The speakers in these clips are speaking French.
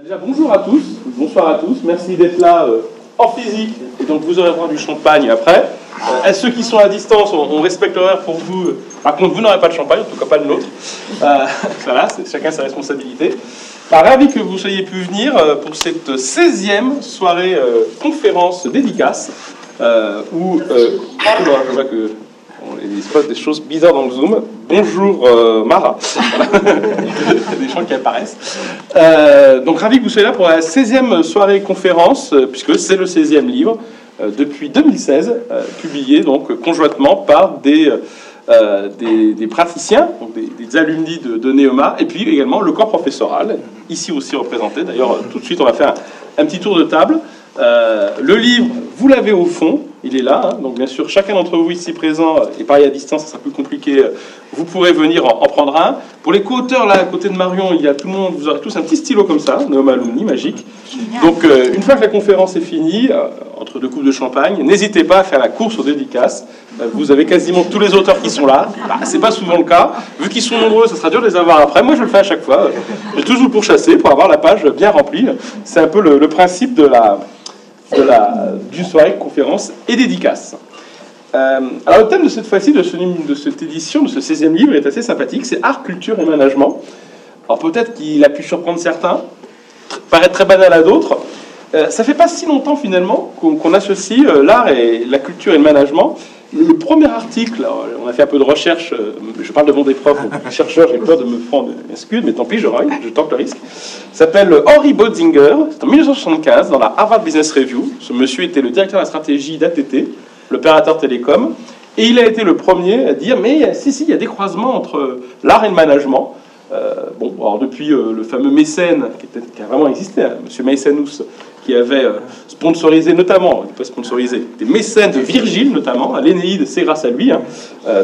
Déjà, bonjour à tous, bonsoir à tous, merci d'être là euh, en physique, et donc vous aurez droit du champagne après. Euh, à ceux qui sont à distance, on, respecte l'horaire pour vous? Par contre, vous n'aurez pas de champagne, en tout cas pas le nôtre. Euh, voilà, c'est chacun sa responsabilité. Bah, ravi que vous soyez pu venir pour cette 16e soirée conférence dédicace, où... je vois que il se passe des choses bizarres dans le Zoom. Bonjour euh, Mara. Il y a des gens qui apparaissent. Euh, donc ravi que vous soyez là pour la 16e soirée conférence, euh, puisque c'est le 16e livre depuis 2016, publié donc conjointement par des, des, praticiens, donc des, des, alumni de, de, Neoma, et puis également le corps professoral, ici aussi représenté. D'ailleurs, tout de suite, on va faire un petit tour de table. le livre, vous l'avez au fond il est là. Hein. Donc bien sûr, chacun d'entre vous ici présent, euh, et pareil à distance, ça sera plus compliqué, euh, vous pourrez venir en, prendre un. Pour les co-auteurs, là, à côté de Marion, il y a tout le monde, vous aurez tous un petit stylo comme ça, Noam Alumni, magique. Donc euh, une fois que la conférence est finie, entre deux coupes de champagne, n'hésitez pas à faire la course aux dédicaces. vous avez quasiment tous les auteurs qui sont là. Bah, c'est pas souvent le cas. Vu qu'ils sont nombreux, ça sera dur de les avoir après. Moi, je le fais à chaque fois. J'ai toujours pour chasser, pour avoir la page bien remplie. C'est un peu le principe de la de la, du soirée conférence et dédicace. Euh, alors le thème de cette fois-ci, de, ce, de cette édition, de ce 16e livre, est assez sympathique, c'est art, culture et management. Alors peut-être qu'il a pu surprendre certains, paraître très banal à d'autres. Euh, ça fait pas si longtemps finalement qu'on associe euh, l'art et la culture et le management le premier article, on a fait un peu de recherche, euh, je parle devant des profs, des chercheurs, j'ai peur de me prendre un scud, mais tant pis, je, je tente le risque. s'appelle Henry Bodzinger, c'est en 1975 dans la Harvard Business Review. Ce monsieur était le directeur de la stratégie d'ATT, l'opérateur télécom, et il a été le premier à dire mais si, si, il y a des croisements entre l'art et le management. Euh, bon, alors depuis euh, le fameux mécène, qui, a vraiment existé, hein, monsieur Mecenus, qui avait euh, sponsorisé notamment, pas sponsorisé, des mécènes de Virgile notamment, l'Énéide, c'est grâce à lui, hein,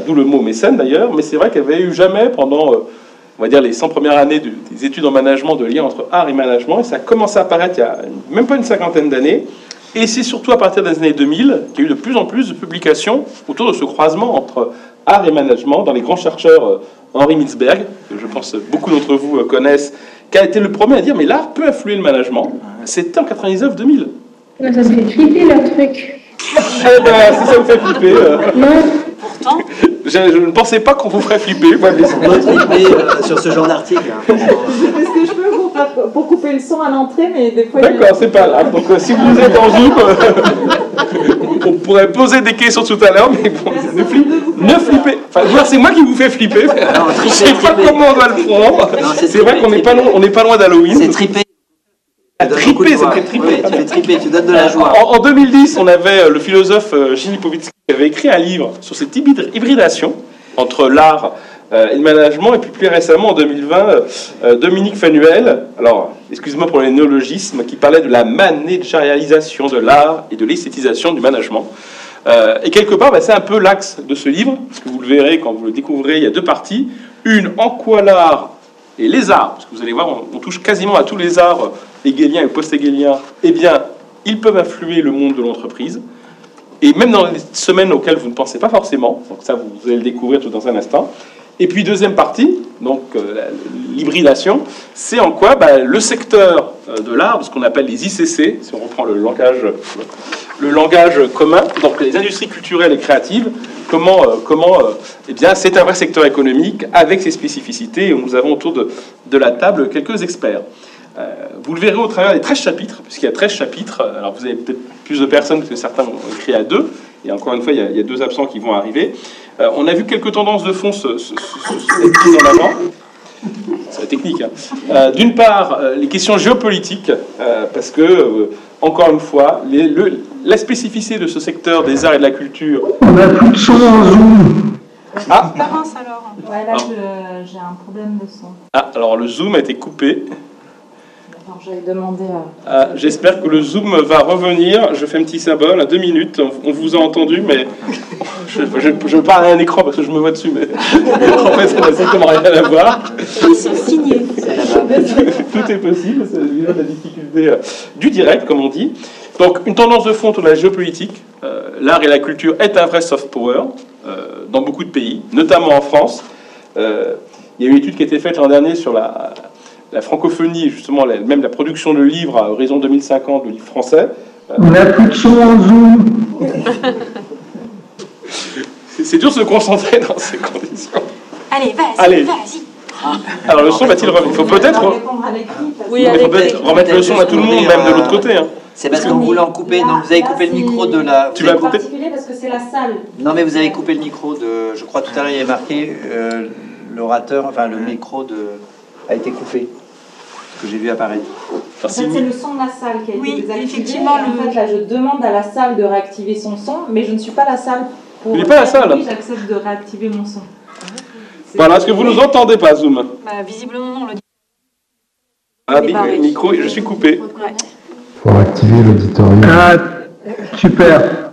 d'où le mot mécène d'ailleurs, mais c'est vrai qu'il n'y avait eu jamais pendant, on va dire, les 100 premières années des études en management de lien entre art et management, et ça a commencé à apparaître il y a même pas une cinquantaine d'années, et c'est surtout à partir des années 2000 qu'il y a eu de plus en plus de publications autour de ce croisement entre art et management dans les grands chercheurs Henri Milsberg, que je pense beaucoup d'entre vous euh, connaissent, qui a été le premier à dire mais l'art peut influer le management. C'était en 99-2000. Ça fait flipper leur truc. eh ben, si ça vous fait flipper. Euh... Non. Pourtant. Je, ne pensais pas qu'on vous ferait flipper. Moi, mais... flipper euh, sur ce genre d'article. Hein. Ce que je peux pour, pour, couper le son à l'entrée, mais des fois. D'accord, c'est pas grave. Donc, euh, si vous êtes en Zoom, euh, on pourrait poser des questions tout à l'heure, mais bon, ne, ne flippez. Enfin, c'est moi qui vous fais flipper. je ne sais pas comment on doit le prendre. C'est vrai qu'on n'est pas, pas loin d'Halloween. C'est trippé. Trippé, c'est très trippé. tu fais triper, tu donnes de la joie. En, 2010, on avait le philosophe Gilles Lipovitsky qui avait écrit un livre sur cette hybridation entre l'art euh, et le management. Et puis plus récemment, en 2020, euh, Dominique Fanuel, alors excuse-moi pour les néologismes, qui parlait de la managérialisation de l'art et de l'esthétisation du management. Euh, et quelque part, bah, c'est un peu l'axe de ce livre, parce que vous le verrez quand vous le découvrez, il y a deux parties. Une, en quoi l'art et les arts, parce que vous allez voir, on, on touche quasiment à tous les arts hegeliens et post-hegeliens, eh bien, ils peuvent influer le monde de l'entreprise et même dans les semaines auxquelles vous ne pensez pas forcément, donc ça vous allez le découvrir tout dans un instant. Et puis deuxième partie, donc euh, l'hybridation, c'est en quoi bah, le secteur euh, de l'art, ce qu'on appelle les ICC, si on reprend le langage, commun, donc les industries culturelles et créatives, comment, euh, comment eh bien, c'est un vrai secteur économique avec ses spécificités. Et nous avons autour de, de la table quelques experts. vous le verrez au travers des 13 chapitres, puisqu'il y a 13 chapitres. Alors vous avez peut-être plus de personnes que certains ont écrit à deux. Et encore une fois, il y a, deux absents qui vont arriver. Euh, on a vu quelques tendances de fond se, se, en avant. C'est la technique. Hein. Euh, d'une part, euh, les questions géopolitiques, parce que, encore une fois, les, le, la spécificité de ce secteur des arts et de la culture. On a plus de son en zoom. Ah. alors. Ouais, là, j'ai un problème de son. Ah, alors le zoom a été coupé. Ah, j'espère que le zoom va revenir. Je fais un petit symbole à deux minutes. On, vous a entendu, mais je, parle à un écran parce que je me vois dessus, mais en fait, ça n'a strictement rien à voir. Signé. Tout est possible. C'est la difficulté euh, du direct, comme on dit. Donc, une tendance de fond autour de la géopolitique. Euh, l'art et la culture est un vrai soft power euh, dans beaucoup de pays, notamment en France. il y a une étude qui a été faite l'an dernier sur la la francophonie, justement, même la production de livres à horizon 2050, de livres français. On n'a plus de son en Zoom. C'est dur de se concentrer dans ces conditions. Allez, vas-y, Allez. vas-y. Alors le son va-t-il revenir Il faut peut-être Oui, il faut allez, peut-être remettre le son à tout le monde, même de l'autre côté. hein. C'est parce qu'on voulait en couper. Non, vous avez coupé le micro de la. Tu vous vas coupé- couper particulier parce que c'est la salle. Non, mais vous avez coupé le micro de. Je crois tout à l'heure, il y avait marqué euh, l'orateur, enfin le micro de a été coupé. Que j'ai vu apparaître. Enfin, En si- fait, c'est le son de la salle qui a été Oui, désactivé. effectivement, En le- fait, là, je demande à la salle de réactiver son son, mais je ne suis pas la salle pour. Il n'est pas la salle. Oui, j'accepte de réactiver mon son. Voilà, est-ce que vous nous entendez pas, Zoom Bah, visiblement, non, le Ah, est micro, je suis coupé. Ouais. Pour activer l'auditorium. Ah, super.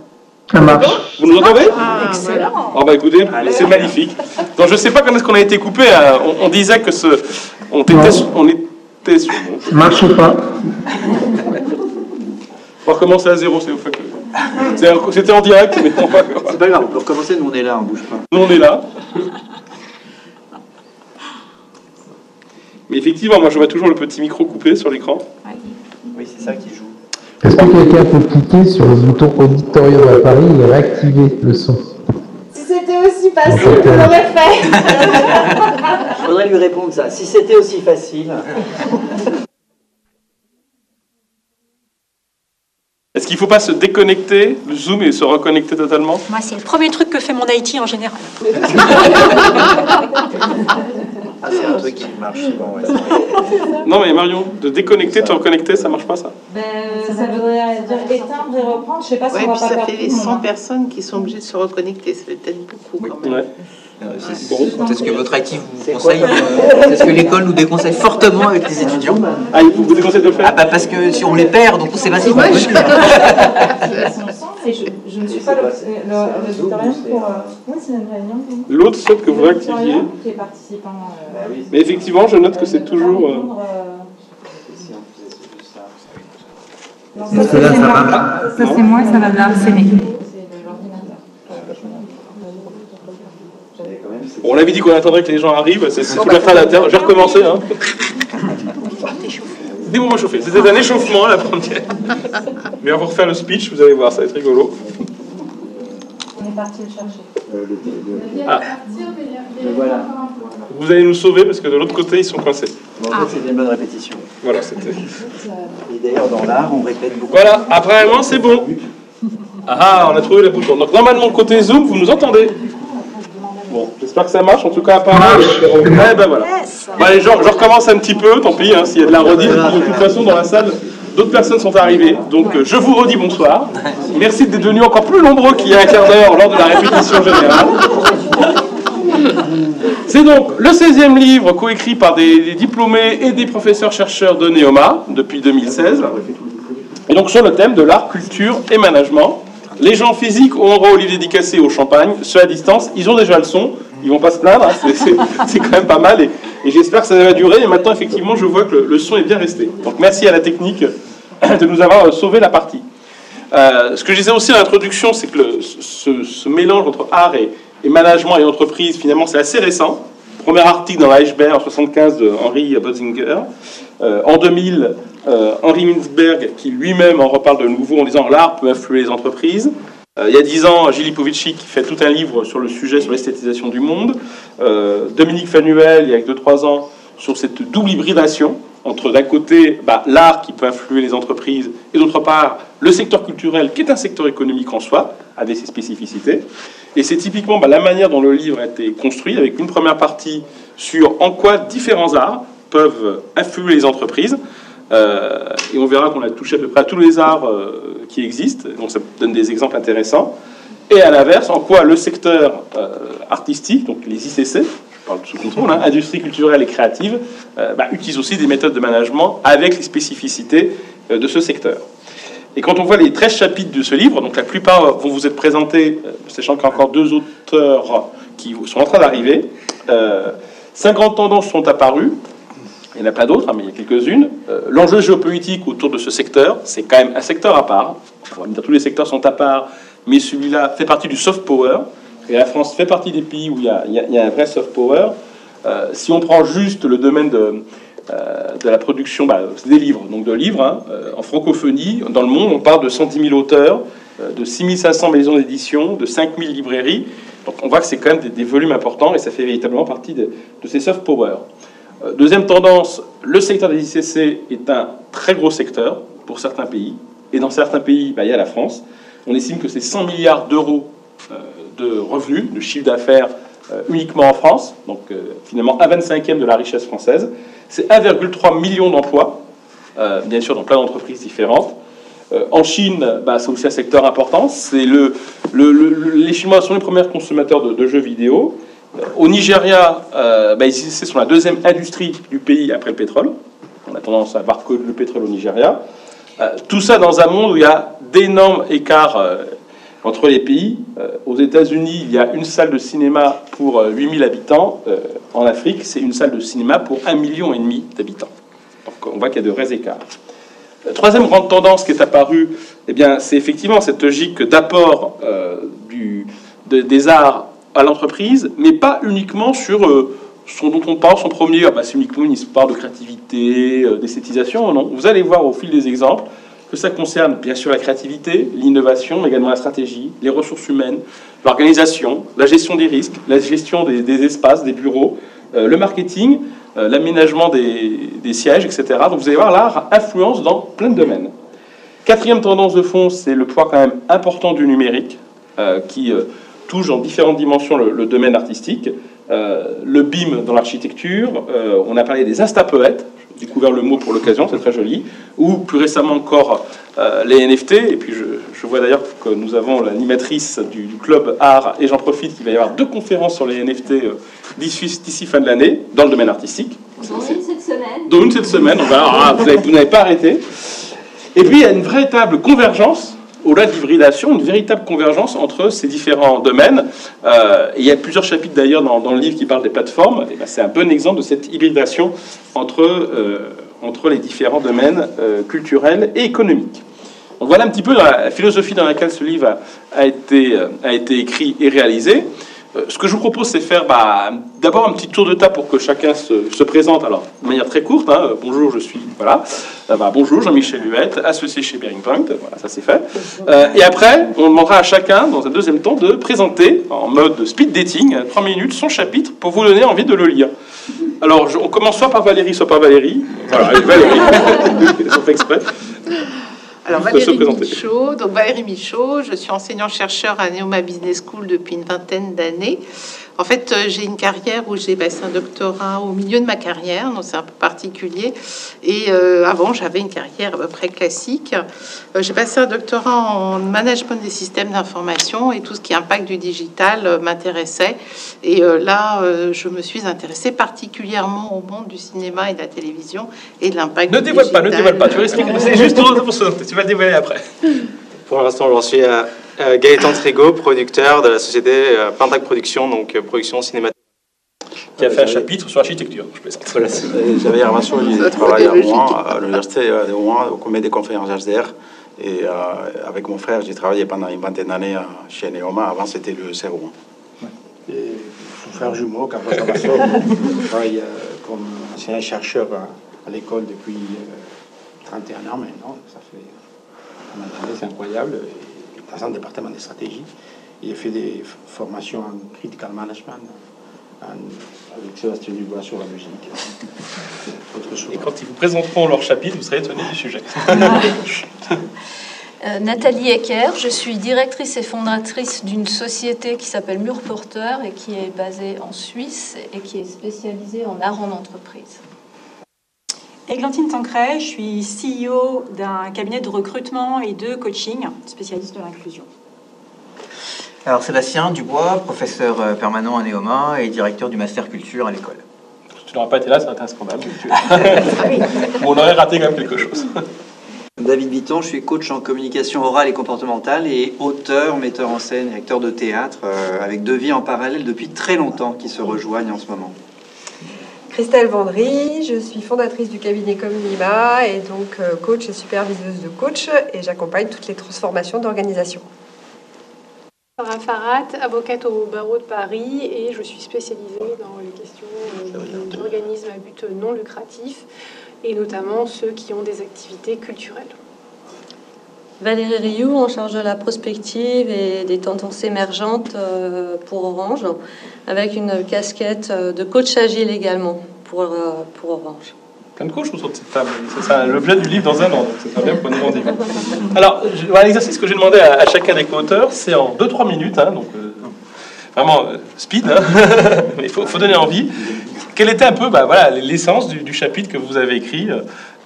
Ça marche. Vous nous entendez Excellent. Oh bah écoutez, c'est magnifique. Donc je sais pas quand est-ce qu'on a été coupé. hein. On, on disait que ce, on était, on sur- Ça marche pas. On va recommencer à zéro, c'est au fait C'était en direct, mais on va- C'est pas grave, on peut recommencer. Nous, on est là, on bouge pas. nous on est là. Mais effectivement, moi je vois toujours le petit micro coupé sur l'écran. Oui, c'est ça qui joue. Est-ce que quelqu'un peut cliquer sur le bouton auditorium à Paris et réactiver le son? Facile, je l'aurais fait. Il faudrait lui répondre ça. Si c'était aussi facile. Est-ce qu'il ne faut pas se déconnecter, le zoom et se reconnecter totalement? Moi, c'est le premier truc que fait mon IT en général. Ah, c'est un truc qui marche souvent. Ouais. Non mais Marion, de déconnecter, te reconnecter, ça marche pas ça Ben, ça voudrait dire éteindre et reprendre. Je sais pas si Ouais, on va puis pas ça faire fait les le monde, 100 hein. personnes qui sont obligées de se reconnecter. Ça fait peut-être beaucoup quand même. Ouais. Bon. Est-ce que votre actif vous conseille euh, Est-ce que l'école nous déconseille fortement avec les étudiants Ah, il vous vous déconseille de le Ah faire bah parce que si on les perd, donc on sait pas si mais je, je ne suis pas l'auditorium pour. euh, Oui, c'est une réunion. oui. L'autre souhaite que vous Qui est participant. euh, Mais effectivement, je note que c'est toujours... euh, euh, ça, Parce que là, c'est ça moi. marche. Ça, c'est moi et ça va me harceler. Bon, on avait dit qu'on attendrait que les gens arrivent, c'est tout la fin de la terre. Je vais recommencer. Hein. Des moments chauffés. C'était un échauffement la première. Mais on va refaire le speech, vous allez voir, ça va être rigolo. On est parti le chercher. Ah. Voilà. Vous allez nous sauver parce que de l'autre côté, ils sont coincés. Bon, ça, c'était une bonne répétition. Voilà, c'était. Et d'ailleurs, dans l'art, on répète beaucoup. Voilà, apparemment, c'est bon. Ah, on a trouvé la bouton. Donc, normalement, côté Zoom, vous nous entendez Bon, j'espère que ça marche. En tout cas, apparemment. Eh ben voilà. Bon, allez, je, je recommence un petit peu, tant pis, hein, s'il y a de la redite. De toute façon, dans la salle, d'autres personnes sont arrivées. Donc, euh, je vous redis bonsoir. Merci d'être venus encore plus nombreux qu'il y a un quart d'heure lors de la répétition générale. C'est donc le 16e livre coécrit par des, des diplômés et des professeurs-chercheurs de Neoma depuis 2016. Et donc sur le thème de l'art, culture et management. Les gens physiques ont droit au livre dédicacé au champagne, ceux à distance, ils ont déjà le son, ils vont pas se plaindre, hein, c'est- quand même pas mal et, j'espère que ça va durer. Et maintenant, effectivement, je vois que le, son est bien resté. Donc merci à la technique de nous avoir euh, sauvé la partie. Euh, ce que je disais aussi à l'introduction, c'est que ce, mélange entre art et, management et entreprise, finalement, c'est assez récent. Premier article dans l'iceberg en 75 de Henry Botzinger. Euh, en 2000, euh, Henry Mintzberg, qui lui-même en reparle de nouveau en disant l'art peut influer les entreprises. Euh, il y a 10 ans, Gilles Lipovitsky qui fait tout un livre sur le sujet, sur l'esthétisation du monde. Euh, Dominique Fanuel, il y a 2-3 ans, sur cette double hybridation entre d'un côté bah, l'art qui peut influer les entreprises et d'autre part le secteur culturel qui est un secteur économique en soi, avec ses spécificités. Et c'est typiquement bah, la manière dont le livre a été construit, avec une première partie sur en quoi différents arts peuvent influer les entreprises. Euh, et on verra qu'on a touché à peu près tous les arts euh, qui existent, donc ça donne des exemples intéressants. Et à l'inverse, en quoi le secteur euh, artistique, donc les ICC, je parle sous contrôle, hein, industrie culturelle et créative, bah, utilise aussi des méthodes de management avec les spécificités de ce secteur. Et quand on voit les 13 chapitres de ce livre, donc la plupart vont vous être présentés, sachant qu'il y a encore deux auteurs qui sont en train d'arriver, euh, 50 tendances sont apparues, il n'y en a pas d'autres, hein, mais il y a quelques-unes. Euh, L'enjeu géopolitique autour de ce secteur, c'est quand même un secteur à part. On va dire tous les secteurs sont à part, mais celui-là fait partie du soft power. Et la France fait partie des pays où il y a, un vrai soft power. Euh, si on prend juste le domaine de, euh, la production bah, des livres, donc de livres hein, en francophonie. Dans le monde, on parle de 110 000 auteurs, de 6 500 maisons d'édition, de 5 000 librairies. Donc on voit que c'est quand même des, des, volumes importants et ça fait véritablement partie de, de ces soft power. Euh, deuxième tendance, le secteur des ICC est un très gros secteur pour certains pays. Et dans certains pays, bah, il y a la France. On estime que c'est 100 milliards d'euros euh, de revenus, de chiffre d'affaires euh, uniquement en France. Donc finalement, un 25e de la richesse française. C'est 1,3 million d'emplois, bien sûr dans plein d'entreprises différentes. En Chine, bah, c'est aussi un secteur important. Les Chinois sont les premiers consommateurs de jeux vidéo. Euh, Au Nigeria, euh, bah, c'est sur la deuxième industrie du pays après le pétrole. On a tendance à voir que le pétrole au Nigeria. Euh, tout ça dans un monde où il y a d'énormes écarts entre les pays. Aux États-Unis, il y a une salle de cinéma pour euh, 8000 habitants. En Afrique, c'est une salle de cinéma pour 1,5 million d'habitants. Donc on voit qu'il y a de vrais écarts. La troisième grande tendance qui est apparue, eh c'est effectivement cette logique d'apport des arts à l'entreprise, mais pas uniquement sur euh, ce dont on parle, son premier, ah bah, c'est uniquement une histoire de créativité, euh, d'esthétisation. Non, vous allez voir au fil des exemples que ça concerne bien sûr la créativité, l'innovation, mais également la stratégie, les ressources humaines, l'organisation, la gestion des risques, la gestion des, espaces, des bureaux, euh, le marketing, euh, l'aménagement des, des sièges, etc. Donc vous allez voir, l'art influence dans plein de domaines. Quatrième tendance de fond, c'est le poids quand même important du numérique, euh, qui euh, touche dans différentes dimensions le, le domaine artistique. Euh, le BIM dans l'architecture, euh, on a parlé des instapoètes, j'ai découvert le mot pour l'occasion, c'est très joli, ou plus récemment encore euh, les NFT, et puis je, je vois d'ailleurs que nous avons l'animatrice du, du club art, et j'en profite qu'il va y avoir deux conférences sur les NFT d'ici fin de l'année, dans le domaine artistique. Ai une cette semaine. dont une cette semaine. Donc, alors, ah, vous n'avez pas arrêté. Et puis, il y a une véritable convergence, au-delà de l'hybridation, une véritable convergence entre ces différents domaines. Euh, il y a plusieurs chapitres d'ailleurs dans, le livre qui parlent des plateformes. Ben, c'est un bon exemple de cette hybridation entre, euh, entre les différents domaines euh, culturels et économiques. Donc voilà un petit peu la philosophie dans laquelle ce livre a, été, a été écrit et réalisé. Euh, Ce que je vous propose, c'est faire bah, d'abord un petit tour de table pour que chacun se, se présente. Alors, de manière très courte, hein, bonjour, je suis. Voilà. Euh, bah, bonjour, Jean-Michel Huette, associé chez Bearing Point. Voilà, ça c'est fait. Euh, et après, on demandera à chacun, dans un deuxième temps, de présenter, en mode speed dating, euh, trois minutes, son chapitre pour vous donner envie de le lire. Alors, je- on commence soit par Valérie, soit par Valérie. Voilà, Valérie. Ils ont fait exprès. Alors Valérie. Michaud, donc Valérie Michaud, je suis enseignant-chercheur à Neoma Business School depuis une vingtaine d'années. En fait, euh, j'ai une carrière où j'ai passé un doctorat au milieu de ma carrière, donc c'est un peu particulier. Et euh, avant, j'avais une carrière à peu près classique. Euh, j'ai passé un doctorat en management des systèmes d'information et tout ce qui est impact du digital euh, m'intéressait. Et euh, là, je me suis intéressée particulièrement au monde du cinéma et de la télévision et de l'impact Ne du dévoile pas, ne dévoile pas. Tu vas expliquer. C'est juste pour se. Tu vas le dévoiler après. Pour l'instant, j'en suis à euh, Gaëtan Trigo, producteur de la société euh, Pentac Production, donc euh, production cinématographique. Qui a fait un chapitre sur l'architecture. Je plaisante. Voilà, c'est- J'avais l'invention du Ça travail à Rouen, à l'université euh, de Rouen, au comité des conférences HDR. Et euh, avec mon frère, j'ai travaillé pendant une vingtaine d'années euh, chez Neoma. Avant, c'était le CERO. Et son frère jumeau, Carlos Cavasso, travaille euh, comme enseignant chercheur à, à l'école depuis euh, 31 ans maintenant. Ça fait c'est incroyable. Dans un département de stratégie. Il a fait des formations en critical management, en- avec Sébastien Dubois sur la musique. Autre chose. Et quand ils vous présenteront leur chapitre, vous serez étonné du sujet. Euh, Nathalie Ecker, je suis directrice et fondatrice d'une société qui s'appelle Mur Porteur et qui est basée en Suisse et qui est spécialisée en art en entreprise. Églantine Tancret, je suis CEO d'un cabinet de recrutement et de coaching spécialiste de l'inclusion. Alors Sébastien Dubois, professeur euh, permanent à Neoma et directeur du master culture à l'école. Tu n'aurais pas été là, ça aurait été un scandale. Ou on aurait raté quand même quelque chose. David Bitton, je suis coach en communication orale et comportementale et auteur, metteur en scène et acteur de théâtre euh, avec deux vies en parallèle depuis très longtemps qui se rejoignent en ce moment. Christelle Vendry, je suis fondatrice du cabinet Communima et donc euh, coach et superviseuse de coach et j'accompagne toutes les transformations d'organisation. Sarah Farat, avocate au barreau de Paris et je suis spécialisée dans les questions euh, d'organismes but non lucratif, et notamment ceux qui ont des activités culturelles. Valérie Rioux, en charge de la prospective et des tendances émergentes euh, pour Orange, avec une casquette euh, de coach agile également pour, euh, pour Orange. Plein de coachs autour de cette table. C'est ça l'objet du livre dans un an, c'est très bien pour nous rendez-vous. Alors, l'exercice que j'ai demandé à, chacun des co-auteurs, c'est en 2-3 minutes, hein, donc vraiment speed, hein. mais il faut, donner envie. Quelle était un peu bah, voilà, l'essence du, chapitre que vous avez écrit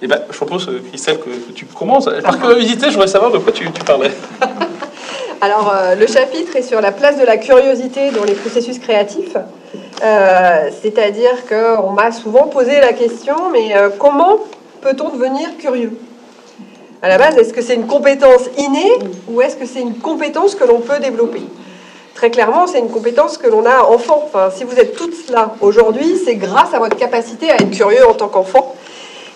Et ben, Je propose, euh, que, tu commences. Par curiosité, je voudrais savoir de quoi tu, parlais. Alors, euh, le chapitre est sur la place de la curiosité dans les processus créatifs. Euh, C'est-à-dire qu'on m'a souvent posé la question, mais comment peut-on devenir curieux? À la base, est-ce que c'est une compétence innée ou est-ce que c'est une compétence que l'on peut développer? Très clairement, c'est une compétence que l'on a enfant. Enfin, si vous êtes toutes là aujourd'hui, c'est grâce à votre capacité à être curieux en tant qu'enfant.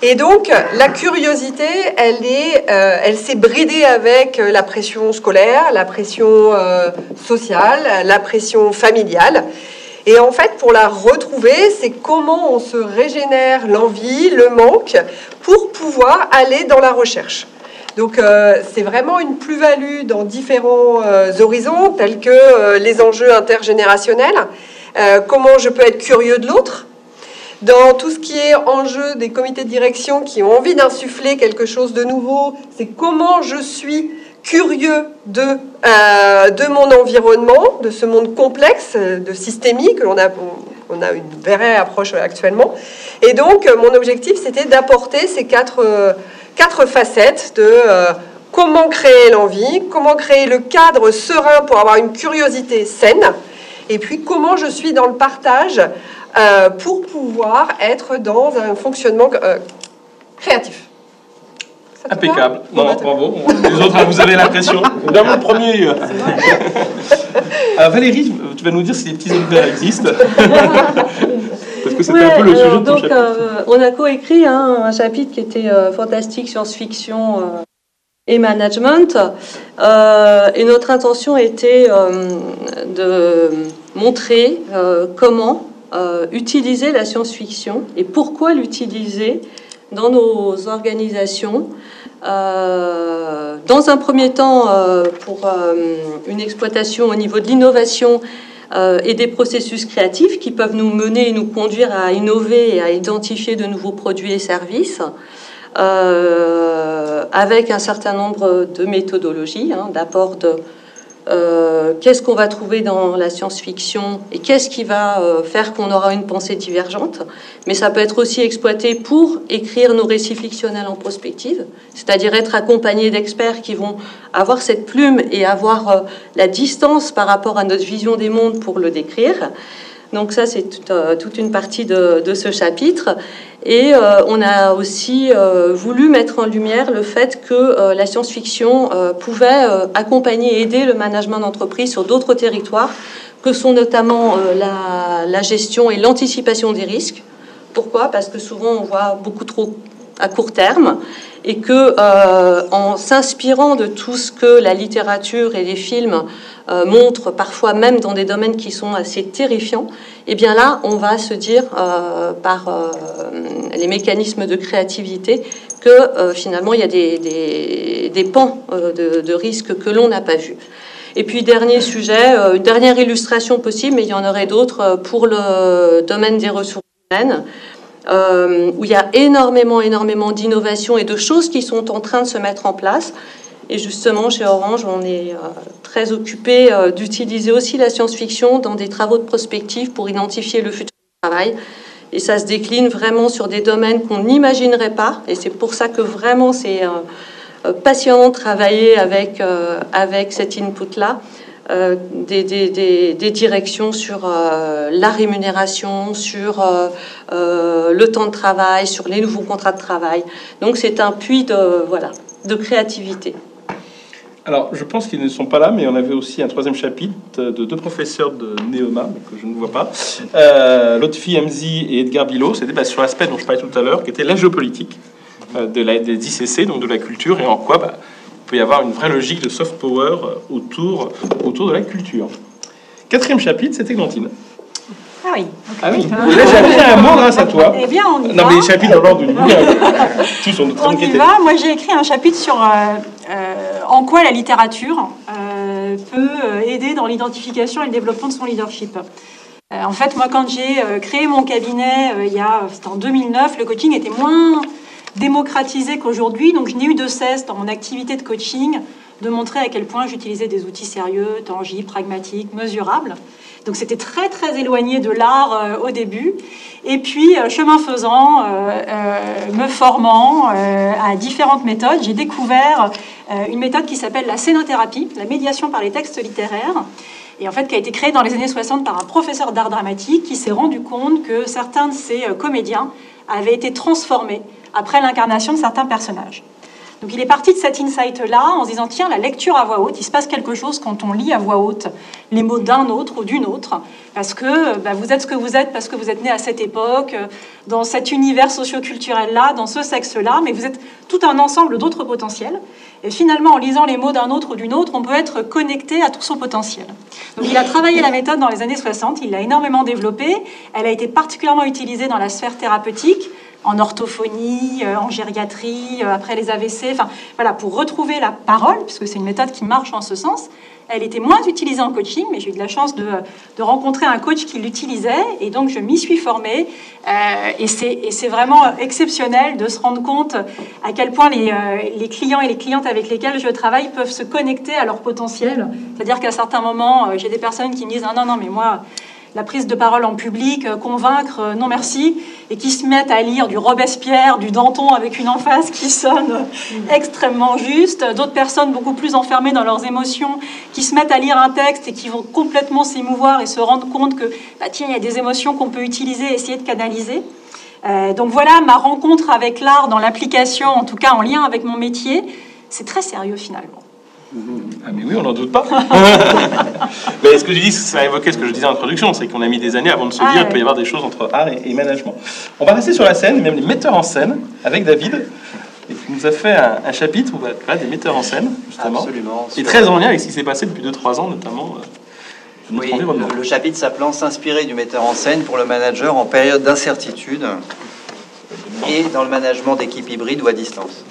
Et donc, la curiosité, elle euh, s'est bridée avec euh, la pression scolaire, la pression euh, sociale, la pression familiale. Et en fait, pour la retrouver, c'est comment on se régénère l'envie, le manque, pour pouvoir aller dans la recherche. Donc, c'est vraiment une plus-value dans différents horizons, tels que les enjeux intergénérationnels, comment je peux être curieux de l'autre, dans tout ce qui est enjeu des comités de direction qui ont envie d'insuffler quelque chose de nouveau, c'est comment je suis curieux de, euh, de mon environnement, de ce monde complexe, de systémique, on a, on a une vraie approche actuellement. Et donc, euh, mon objectif, c'était d'apporter ces quatre, euh, quatre facettes de comment créer l'envie, comment créer le cadre serein pour avoir une curiosité saine, et puis comment je suis dans le partage euh, pour pouvoir être dans un fonctionnement euh, créatif. Impeccable. Non, bravo. Les autres, vous avez l'impression. Dans le premier. euh. Valérie, tu vas nous dire si les petits univers existent. Parce que c'était un peu le Ouais, sujet de ton donc, chapitre. euh, on a coécrit hein, un chapitre qui était euh, fantastique, science-fiction euh, et management. Euh, et notre intention était euh, de montrer euh, comment euh, utiliser la science-fiction et pourquoi l'utiliser dans nos organisations. Euh, dans un premier temps, euh, pour une exploitation au niveau de l'innovation et des processus créatifs qui peuvent nous mener et nous conduire à innover et à identifier de nouveaux produits et services, avec un certain nombre de méthodologies, hein, euh, qu'est-ce qu'on va trouver dans la science-fiction et qu'est-ce qui va euh, faire qu'on aura une pensée divergente. Mais ça peut être aussi exploité pour écrire nos récits fictionnels en prospective, c'est-à-dire être accompagné d'experts qui vont avoir cette plume et avoir euh, la distance par rapport à notre vision des mondes pour le décrire. Donc ça, c'est toute, euh, toute une partie de, ce chapitre. Et euh, on a aussi euh, voulu mettre en lumière le fait que la science-fiction pouvait accompagner et aider le management d'entreprise sur d'autres territoires, que sont notamment la gestion et l'anticipation des risques. Pourquoi? Parce que souvent on voit beaucoup trop à court terme et que euh, en s'inspirant de tout ce que la littérature et les films euh, montrent parfois même dans des domaines qui sont assez terrifiants, et bien là on va se dire euh, par les mécanismes de créativité que finalement il y a des, des, pans de, risques que l'on n'a pas vus. Et puis dernier sujet, une dernière illustration possible, mais il y en aurait d'autres pour le domaine des ressources humaines euh, où il y a énormément, énormément d'innovations et de choses qui sont en train de se mettre en place. Et justement, chez Orange, on est euh, très occupé euh, d'utiliser aussi la science-fiction dans des travaux de prospective pour identifier le futur travail. Et ça se décline vraiment sur des domaines qu'on n'imaginerait pas. Et c'est pour ça que vraiment c'est passionnant de travailler avec, avec cet input-là. Euh, des, directions sur euh, la rémunération, sur euh, le temps de travail, sur les nouveaux contrats de travail. Donc c'est un puits de, voilà, de créativité. Alors, je pense qu'ils ne sont pas là, mais on avait aussi un troisième chapitre de deux professeurs de Neoma, que je ne vois pas, Lotfi Mzi et Edgar Bilot. C'était bah, sur l'aspect dont je parlais tout à l'heure, qui était la géopolitique de la, des ICC, donc de la culture, et en quoi bah, peut y avoir une vraie logique de soft power euh, autour, autour de la culture. Quatrième chapitre, c'est Églantine. Ah oui. Ah oui. Et là, j'ai appris un mot grâce à toi. Eh bien, on y Non, va. mais les chapitres dans l'ordre du bouquin. Tous ont notre On y va. Moi, j'ai écrit un chapitre sur euh, euh, en quoi la littérature euh, peut euh, aider dans l'identification et le développement de son leadership. Euh, en fait, moi, quand j'ai euh, créé mon cabinet, euh, il y a, c'était en 2009, le coaching était moins démocratisé qu'aujourd'hui. Donc, je n'ai eu de cesse dans mon activité de coaching de montrer à quel point j'utilisais des outils sérieux, tangibles, pragmatiques, mesurables. Donc c'était très très éloigné de l'art euh, au début. Et puis, euh, chemin faisant, euh, me formant à différentes méthodes, j'ai découvert une méthode qui s'appelle la scénothérapie, la médiation par les textes littéraires. Et en fait, qui a été créée dans les années 60 par un professeur d'art dramatique qui s'est rendu compte que certains de ses comédiens avaient été transformés après l'incarnation de certains personnages. Donc il est parti de cet insight-là en se disant, tiens, la lecture à voix haute, il se passe quelque chose quand on lit à voix haute les mots d'un autre ou d'une autre, parce que bah, vous êtes ce que vous êtes, parce que vous êtes né à cette époque, euh, dans cet univers socioculturel-là, dans ce sexe-là, mais vous êtes tout un ensemble d'autres potentiels. Et finalement, en lisant les mots d'un autre ou d'une autre, on peut être connecté à tout son potentiel. Donc il a travaillé la méthode dans les années 60, il l'a énormément développée, elle a été particulièrement utilisée dans la sphère thérapeutique, en orthophonie, euh, en gériatrie, euh, après les AVC, enfin voilà, pour retrouver la parole, puisque c'est une méthode qui marche en ce sens. Elle était moins utilisée en coaching, mais j'ai eu de la chance de, de rencontrer un coach qui l'utilisait, et donc je m'y suis formée. Euh, et c'est vraiment exceptionnel de se rendre compte à quel point les, euh, les clients et les clientes avec lesquels je travaille peuvent se connecter à leur potentiel. C'est-à-dire qu'à certains moments, j'ai des personnes qui me disent ah non non mais moi la prise de parole en public, euh, convaincre, euh, non merci, et qui se mettent à lire du Robespierre, du Danton avec une emphase qui sonne extrêmement juste. D'autres personnes beaucoup plus enfermées dans leurs émotions, qui se mettent à lire un texte et qui vont complètement s'émouvoir et se rendre compte que, bah, tiens, il y a des émotions qu'on peut utiliser, essayer de canaliser. Euh, donc voilà, ma rencontre avec l'art dans l'application, en tout cas en lien avec mon métier, c'est très sérieux finalement. Ah mais oui, on n'en doute pas. mais ce que je dis, ça évoquait ce que je disais en introduction, c'est qu'on a mis des années avant de se Ah, dire qu'il ouais. peut y avoir des choses entre art et, et management. On va rester sur la scène, même les metteurs en scène, avec David, et qui nous a fait un, un chapitre où voilà, des metteurs en scène, justement, Absolument. et très en lien avec ce qui s'est passé depuis 2-3 ans, notamment. euh, Oui, le, le chapitre s'appelant S'inspirer du metteur en scène pour le manager en période d'incertitude et dans le management d'équipe hybride ou à distance.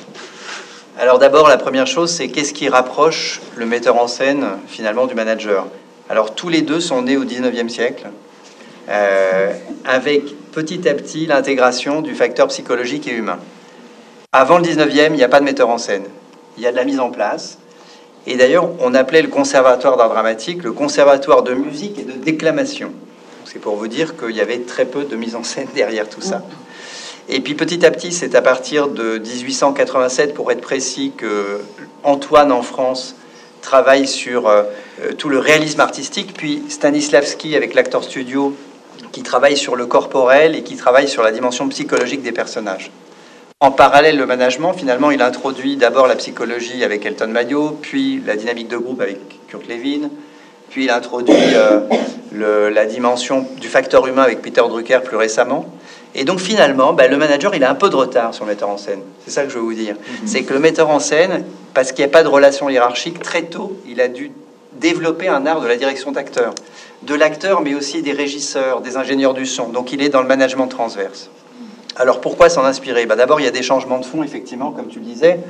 Alors d'abord, la première chose, c'est qu'est-ce qui rapproche le metteur en scène finalement du manager? Alors tous les deux sont nés au 19e siècle, euh, avec petit à petit l'intégration du facteur psychologique et humain. Avant le 19e, il n'y a pas de metteur en scène. Il y a de la mise en place. Et d'ailleurs, on appelait le conservatoire d'art dramatique le conservatoire de musique et de déclamation. C'est pour vous dire qu'il y avait très peu de mise en scène derrière tout ça. Et puis petit à petit, c'est à partir de 1887, pour être précis, que Antoine en France travaille sur euh, euh, tout le réalisme artistique, puis Stanislavski avec l'acteur studio qui travaille sur le corporel et qui travaille sur la dimension psychologique des personnages. En parallèle, le management, finalement, il introduit d'abord la psychologie avec Elton Mayo, puis la dynamique de groupe avec Kurt Lewin, puis il introduit euh, la dimension du facteur humain avec Peter Drucker plus récemment. Et donc finalement, bah, le manager, il a un peu de retard sur le metteur en scène. C'est ça que je veux vous dire. C'est que le metteur en scène, parce qu'il n'y a pas de relation hiérarchique, très tôt, il a dû développer un art de la direction d'acteur. De l'acteur, mais aussi des régisseurs, des ingénieurs du son. Donc il est dans le management transverse. Alors pourquoi s'en inspirer? Bah, D'abord, il y a des changements de fond, effectivement, comme tu le disais,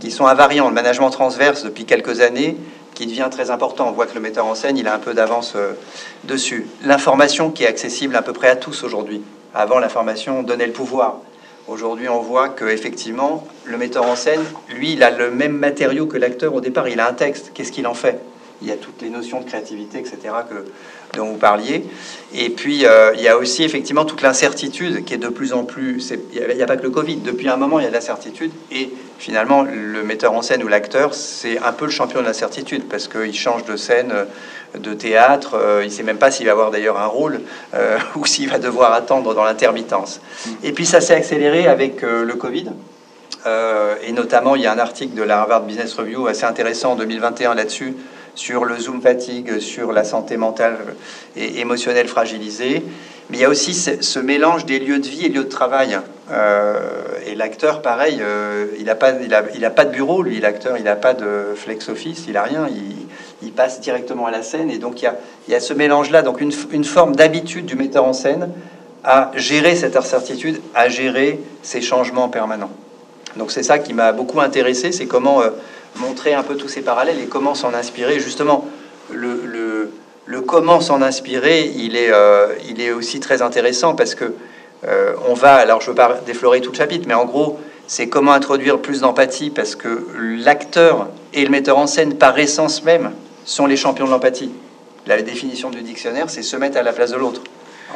qui sont invariants. Le management transverse, depuis quelques années, qui devient très important. On voit que le metteur en scène, il a un peu d'avance euh, dessus. L'information qui est accessible à peu près à tous aujourd'hui. Avant, l'information donnait le pouvoir. Aujourd'hui, on voit que effectivement, le metteur en scène, lui, il a le même matériau que l'acteur au départ. Il a un texte. Qu'est-ce qu'il en fait? Il y a toutes les notions de créativité, etc., dont vous parliez. Et puis, euh, il y a aussi effectivement toute l'incertitude qui est de plus en plus. Il n'y a pas que le Covid. Depuis un moment, il y a de l'incertitude. Et finalement, le metteur en scène ou l'acteur, c'est un peu le champion de l'incertitude parce qu'il change de scène, euh, de théâtre. euh, il ne sait même pas s'il va avoir d'ailleurs un rôle euh, ou s'il va devoir attendre dans l'intermittence. Et puis, ça s'est accéléré avec euh, le Covid. Et notamment, il y a un article de la Harvard Business Review assez intéressant en 2021 là-dessus, sur le Zoom fatigue, sur la santé mentale et émotionnelle fragilisée. Mais il y a aussi ce, ce mélange des lieux de vie et lieux de travail. Euh, et l'acteur, pareil, euh, il n'a pas, il a, il a pas de bureau, lui, l'acteur, il n'a pas de flex office, il n'a rien. Il, il passe directement à la scène. Et donc il y a, il y a ce mélange-là, donc une, une forme d'habitude du metteur en scène à gérer cette incertitude, à gérer ces changements permanents. Donc c'est ça qui m'a beaucoup intéressé, c'est comment euh, montrer un peu tous ces parallèles et comment s'en inspirer. Justement, le, le, comment s'en inspirer, il est, euh, il est aussi très intéressant parce que euh, on va, alors je ne veux pas déflorer tout le chapitre, mais en gros, c'est comment introduire plus d'empathie parce que l'acteur et le metteur en scène, par essence même, sont les champions de l'empathie. La définition du dictionnaire, c'est se mettre à la place de l'autre.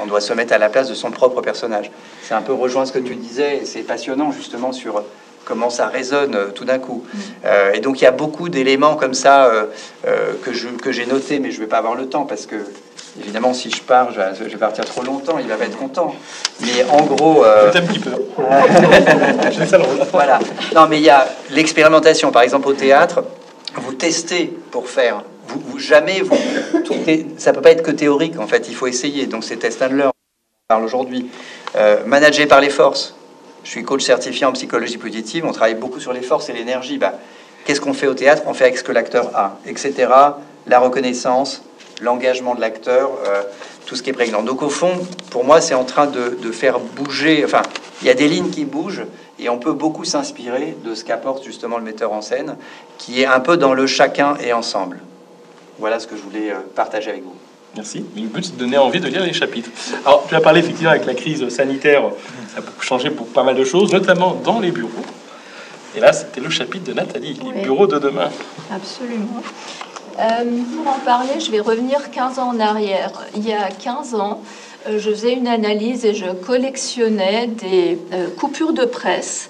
On doit se mettre à la place de son propre personnage. C'est un peu rejoint ce que tu disais, et c'est passionnant justement sur comment ça résonne euh, tout d'un coup. Euh, et donc il y a beaucoup d'éléments comme ça euh, euh, que je que j'ai noté, mais je vais pas avoir le temps parce que évidemment si je pars, je vais, je vais partir trop longtemps. Il va pas être content. Mais en gros, euh, Peut-être un petit peu. voilà. Non, mais il y a l'expérimentation. Par exemple, au théâtre, vous testez pour faire. Vous, vous- jamais vous. tout est- ça peut pas être que théorique. En fait, il faut essayer. Donc c'est test and learn. On parle aujourd'hui. Euh, manager par les forces. Je suis coach certifié en psychologie positive. On travaille beaucoup sur les forces et l'énergie. Bah, Qu'est-ce qu'on fait au théâtre? On fait avec ce que l'acteur a, etc. La reconnaissance, l'engagement de l'acteur, euh, tout ce qui est prégnant. Donc au fond, pour moi, c'est en train de faire bouger. Enfin, il y a des lignes qui bougent et on peut beaucoup s'inspirer de ce qu'apporte justement le metteur en scène, qui est un peu dans le chacun et ensemble. Voilà ce que je voulais euh, partager avec vous. Merci. Mais le but, c'est de donner envie de lire les chapitres. Alors, tu as parlé effectivement avec la crise sanitaire, ça a changé pour pas mal de choses, notamment dans les bureaux. Et là, c'était le chapitre de Nathalie, les bureaux de demain. Absolument. Euh, pour en parler, je vais revenir 15 ans en arrière. Il y a 15 ans, euh, je faisais une analyse et je collectionnais des coupures de presse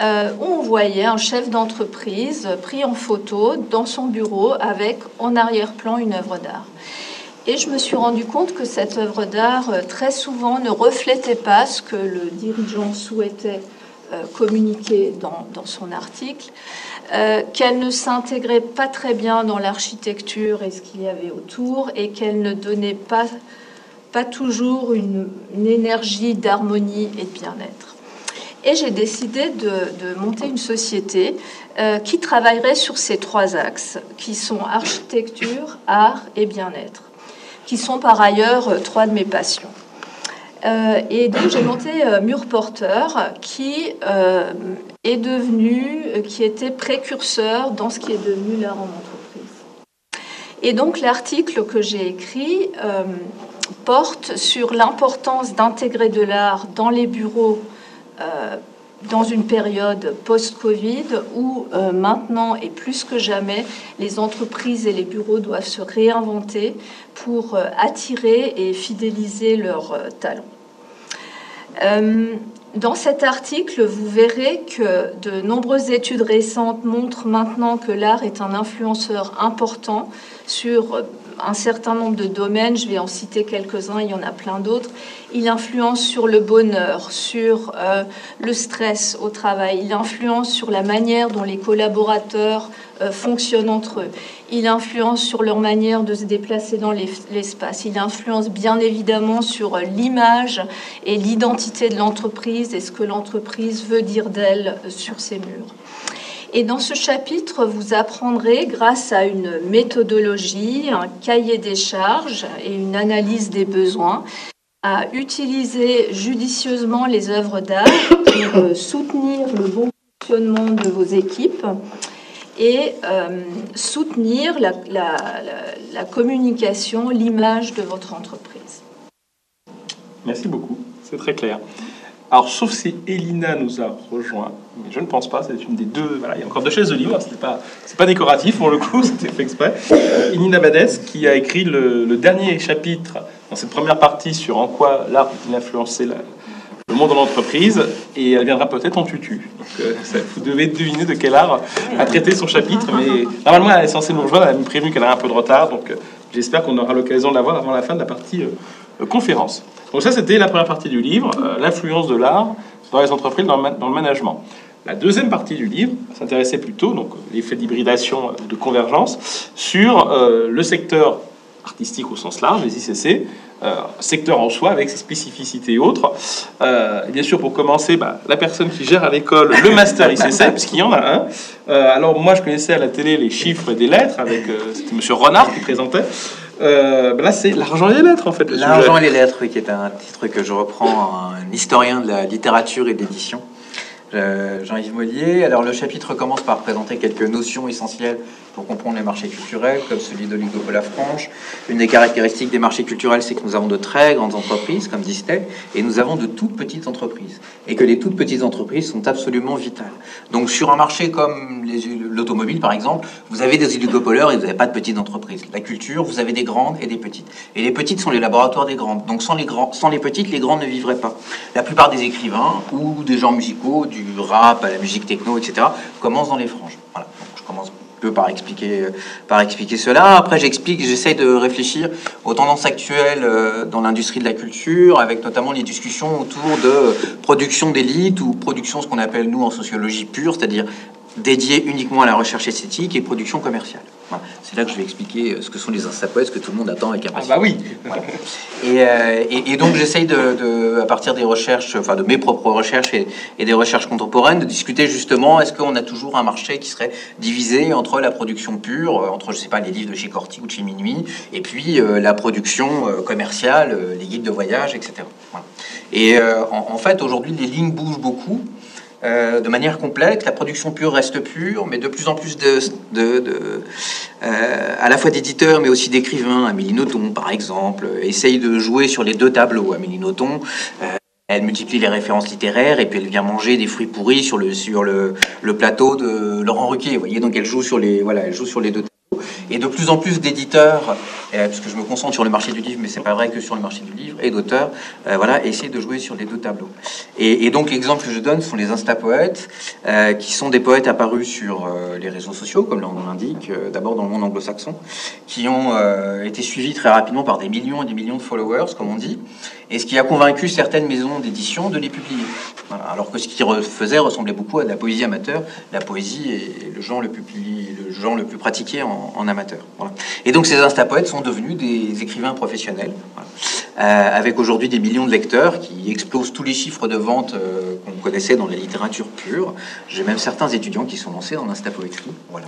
euh, on voyait un chef d'entreprise pris en photo dans son bureau avec en arrière-plan une œuvre d'art. Et je me suis rendu compte que cette œuvre d'art, euh, très souvent, ne reflétait pas ce que le dirigeant souhaitait euh, communiquer dans, son article, qu'elle ne s'intégrait pas très bien dans l'architecture et ce qu'il y avait autour, et qu'elle ne donnait pas, pas toujours une énergie d'harmonie et de bien-être. Et j'ai décidé de, monter une société euh, qui travaillerait sur ces trois axes, qui sont architecture, art et bien-être, qui sont par ailleurs euh, trois de mes passions. Euh, et donc j'ai monté Mur Porteur, qui est devenu, qui était précurseur dans ce qui est devenu l'art en entreprise. Et donc l'article que j'ai écrit porte sur l'importance d'intégrer de l'art dans les bureaux dans une période post-Covid où euh, maintenant et plus que jamais, les entreprises et les bureaux doivent se réinventer pour euh, attirer et fidéliser leurs euh, talents. Euh, dans cet article, vous verrez que de nombreuses études récentes montrent maintenant que l'art est un influenceur important sur euh, un certain nombre de domaines. Je vais en citer quelques-uns, il y en a plein d'autres. Il influence sur le bonheur, sur euh, le stress au travail. Il influence sur la manière dont les collaborateurs euh, fonctionnent entre eux. Il influence sur leur manière de se déplacer dans l'es- l'espace. Il influence bien évidemment sur euh, l'image et l'identité de l'entreprise et ce que l'entreprise veut dire d'elle sur ses murs. Et dans ce chapitre, vous apprendrez, grâce à une méthodologie, un cahier des charges et une analyse des besoins, à utiliser judicieusement les œuvres d'art pour euh, soutenir le bon fonctionnement de vos équipes et euh, soutenir la, communication, l'image de votre entreprise. Merci beaucoup, c'est très clair. Alors, sauf si Elina nous a rejoint, mais je ne pense pas, c'est une des deux. Voilà, il y a encore deux chaises de livre, ce n'est pas, pas décoratif pour le coup, c'était fait exprès. Elina Badès, qui a écrit le, dernier chapitre dans cette première partie sur en quoi l'art peut influencer le monde de l'entreprise, et elle viendra peut-être en tutu. Euh, vous devez deviner de quel art a traité son chapitre, mais normalement elle est censée nous rejoindre, elle m'a prévenu qu'elle a un peu de retard, donc euh, j'espère qu'on aura l'occasion de la voir avant la fin de la partie euh, euh, conférence. Donc ça, c'était la première partie du livre, euh, l'influence de l'art dans les entreprises, dans le, ma- dans le management. La deuxième partie du livre s'intéressait plutôt, donc l'effet d'hybridation, euh, de convergence, sur euh, le secteur artistique au sens large, les ICC, euh, secteur en soi, avec ses spécificités et autres. Euh, et bien sûr, pour commencer, bah, la personne qui gère à l'école le master ICC, puisqu'il y en a un. Euh, alors moi, je connaissais à la télé les chiffres des lettres, avec c'était Monsieur Renard qui présentait. Euh, bah là, c'est l'argent et les lettres, en fait. L'argent et les lettres, oui, qui est un titre que je reprends, un historien de la littérature et de l'édition. Euh, Jean-Yves Mollier. Alors, le chapitre commence par présenter quelques notions essentielles pour comprendre les marchés culturels, comme celui de l'Oligopola franche. Une des caractéristiques des marchés culturels, c'est que nous avons de très grandes entreprises, comme disait, et nous avons de toutes petites entreprises. Et que les toutes petites entreprises sont absolument vitales. Donc, sur un marché comme l'automobile, par exemple, vous avez des oligopoleurs et vous n'avez pas de petites entreprises. La culture, vous avez des grandes et des petites. Et les petites sont les laboratoires des grandes. Donc, sans les, grands, sans les petites, les grandes ne vivraient pas. La plupart des écrivains ou des genres musicaux, du rap à la musique techno, etc., commencent dans les franges. Voilà. Je commence peu par expliquer, par expliquer cela. Après, j'explique, j'essaye de réfléchir aux tendances actuelles euh, dans l'industrie de la culture, avec notamment les discussions autour de production d'élite ou production, ce qu'on appelle nous en sociologie pure, c'est-à-dire dédiée uniquement à la recherche esthétique et production commerciale. Voilà. C'est là que je vais expliquer euh, ce que sont les instapoètes, ce que tout le monde attend avec impatience. bah oui. Et, euh, et- et donc j'essaye de, de, à partir des recherches, enfin de mes propres recherches et, et des recherches contemporaines, de discuter justement est-ce qu'on a toujours un marché qui serait divisé entre la production pure, euh, entre je sais pas les livres de chez Corti ou de chez Minuit, et puis euh, la production euh, commerciale, les guides de voyage, etc. Voilà. Et en, en fait aujourd'hui les lignes bougent beaucoup. Euh, de manière complète, la production pure reste pure, mais de plus en plus de, euh, à la fois d'éditeurs, mais aussi d'écrivains. Amélie Nothomb, par exemple, essaye de jouer sur les deux tableaux. Amélie Nothomb, euh, elle multiplie les références littéraires et puis elle vient manger des fruits pourris sur le, sur le, plateau de Laurent Ruquier. Vous voyez, donc elle joue sur les, voilà, elle joue sur les deux. Et de plus en plus d'éditeurs, euh, parce que je me concentre sur le marché du livre, mais c'est pas vrai que sur le marché du livre, et d'auteurs, euh, voilà, essayent de jouer sur les deux tableaux. Et, donc l'exemple que je donne sont les instapoètes, euh, qui sont des poètes apparus sur euh, les réseaux sociaux, comme nom l'indique, d'abord dans le monde anglo-saxon, qui ont été suivis très rapidement par des millions et des millions de followers, comme on dit, et ce qui a convaincu certaines maisons d'édition de les publier. Voilà, alors que ce qu'ils faisaient ressemblait beaucoup à de la poésie amateur. La poésie est le genre le plus, publié- le genre le plus pratiqué en, en amateur. Voilà. Et donc ces instapoètes sont devenus des écrivains professionnels, voilà. Euh, avec aujourd'hui des millions de lecteurs qui explosent tous les chiffres de vente euh, qu'on connaissait dans la littérature pure. J'ai même certains étudiants qui sont lancés dans l'instapoétrie. Voilà.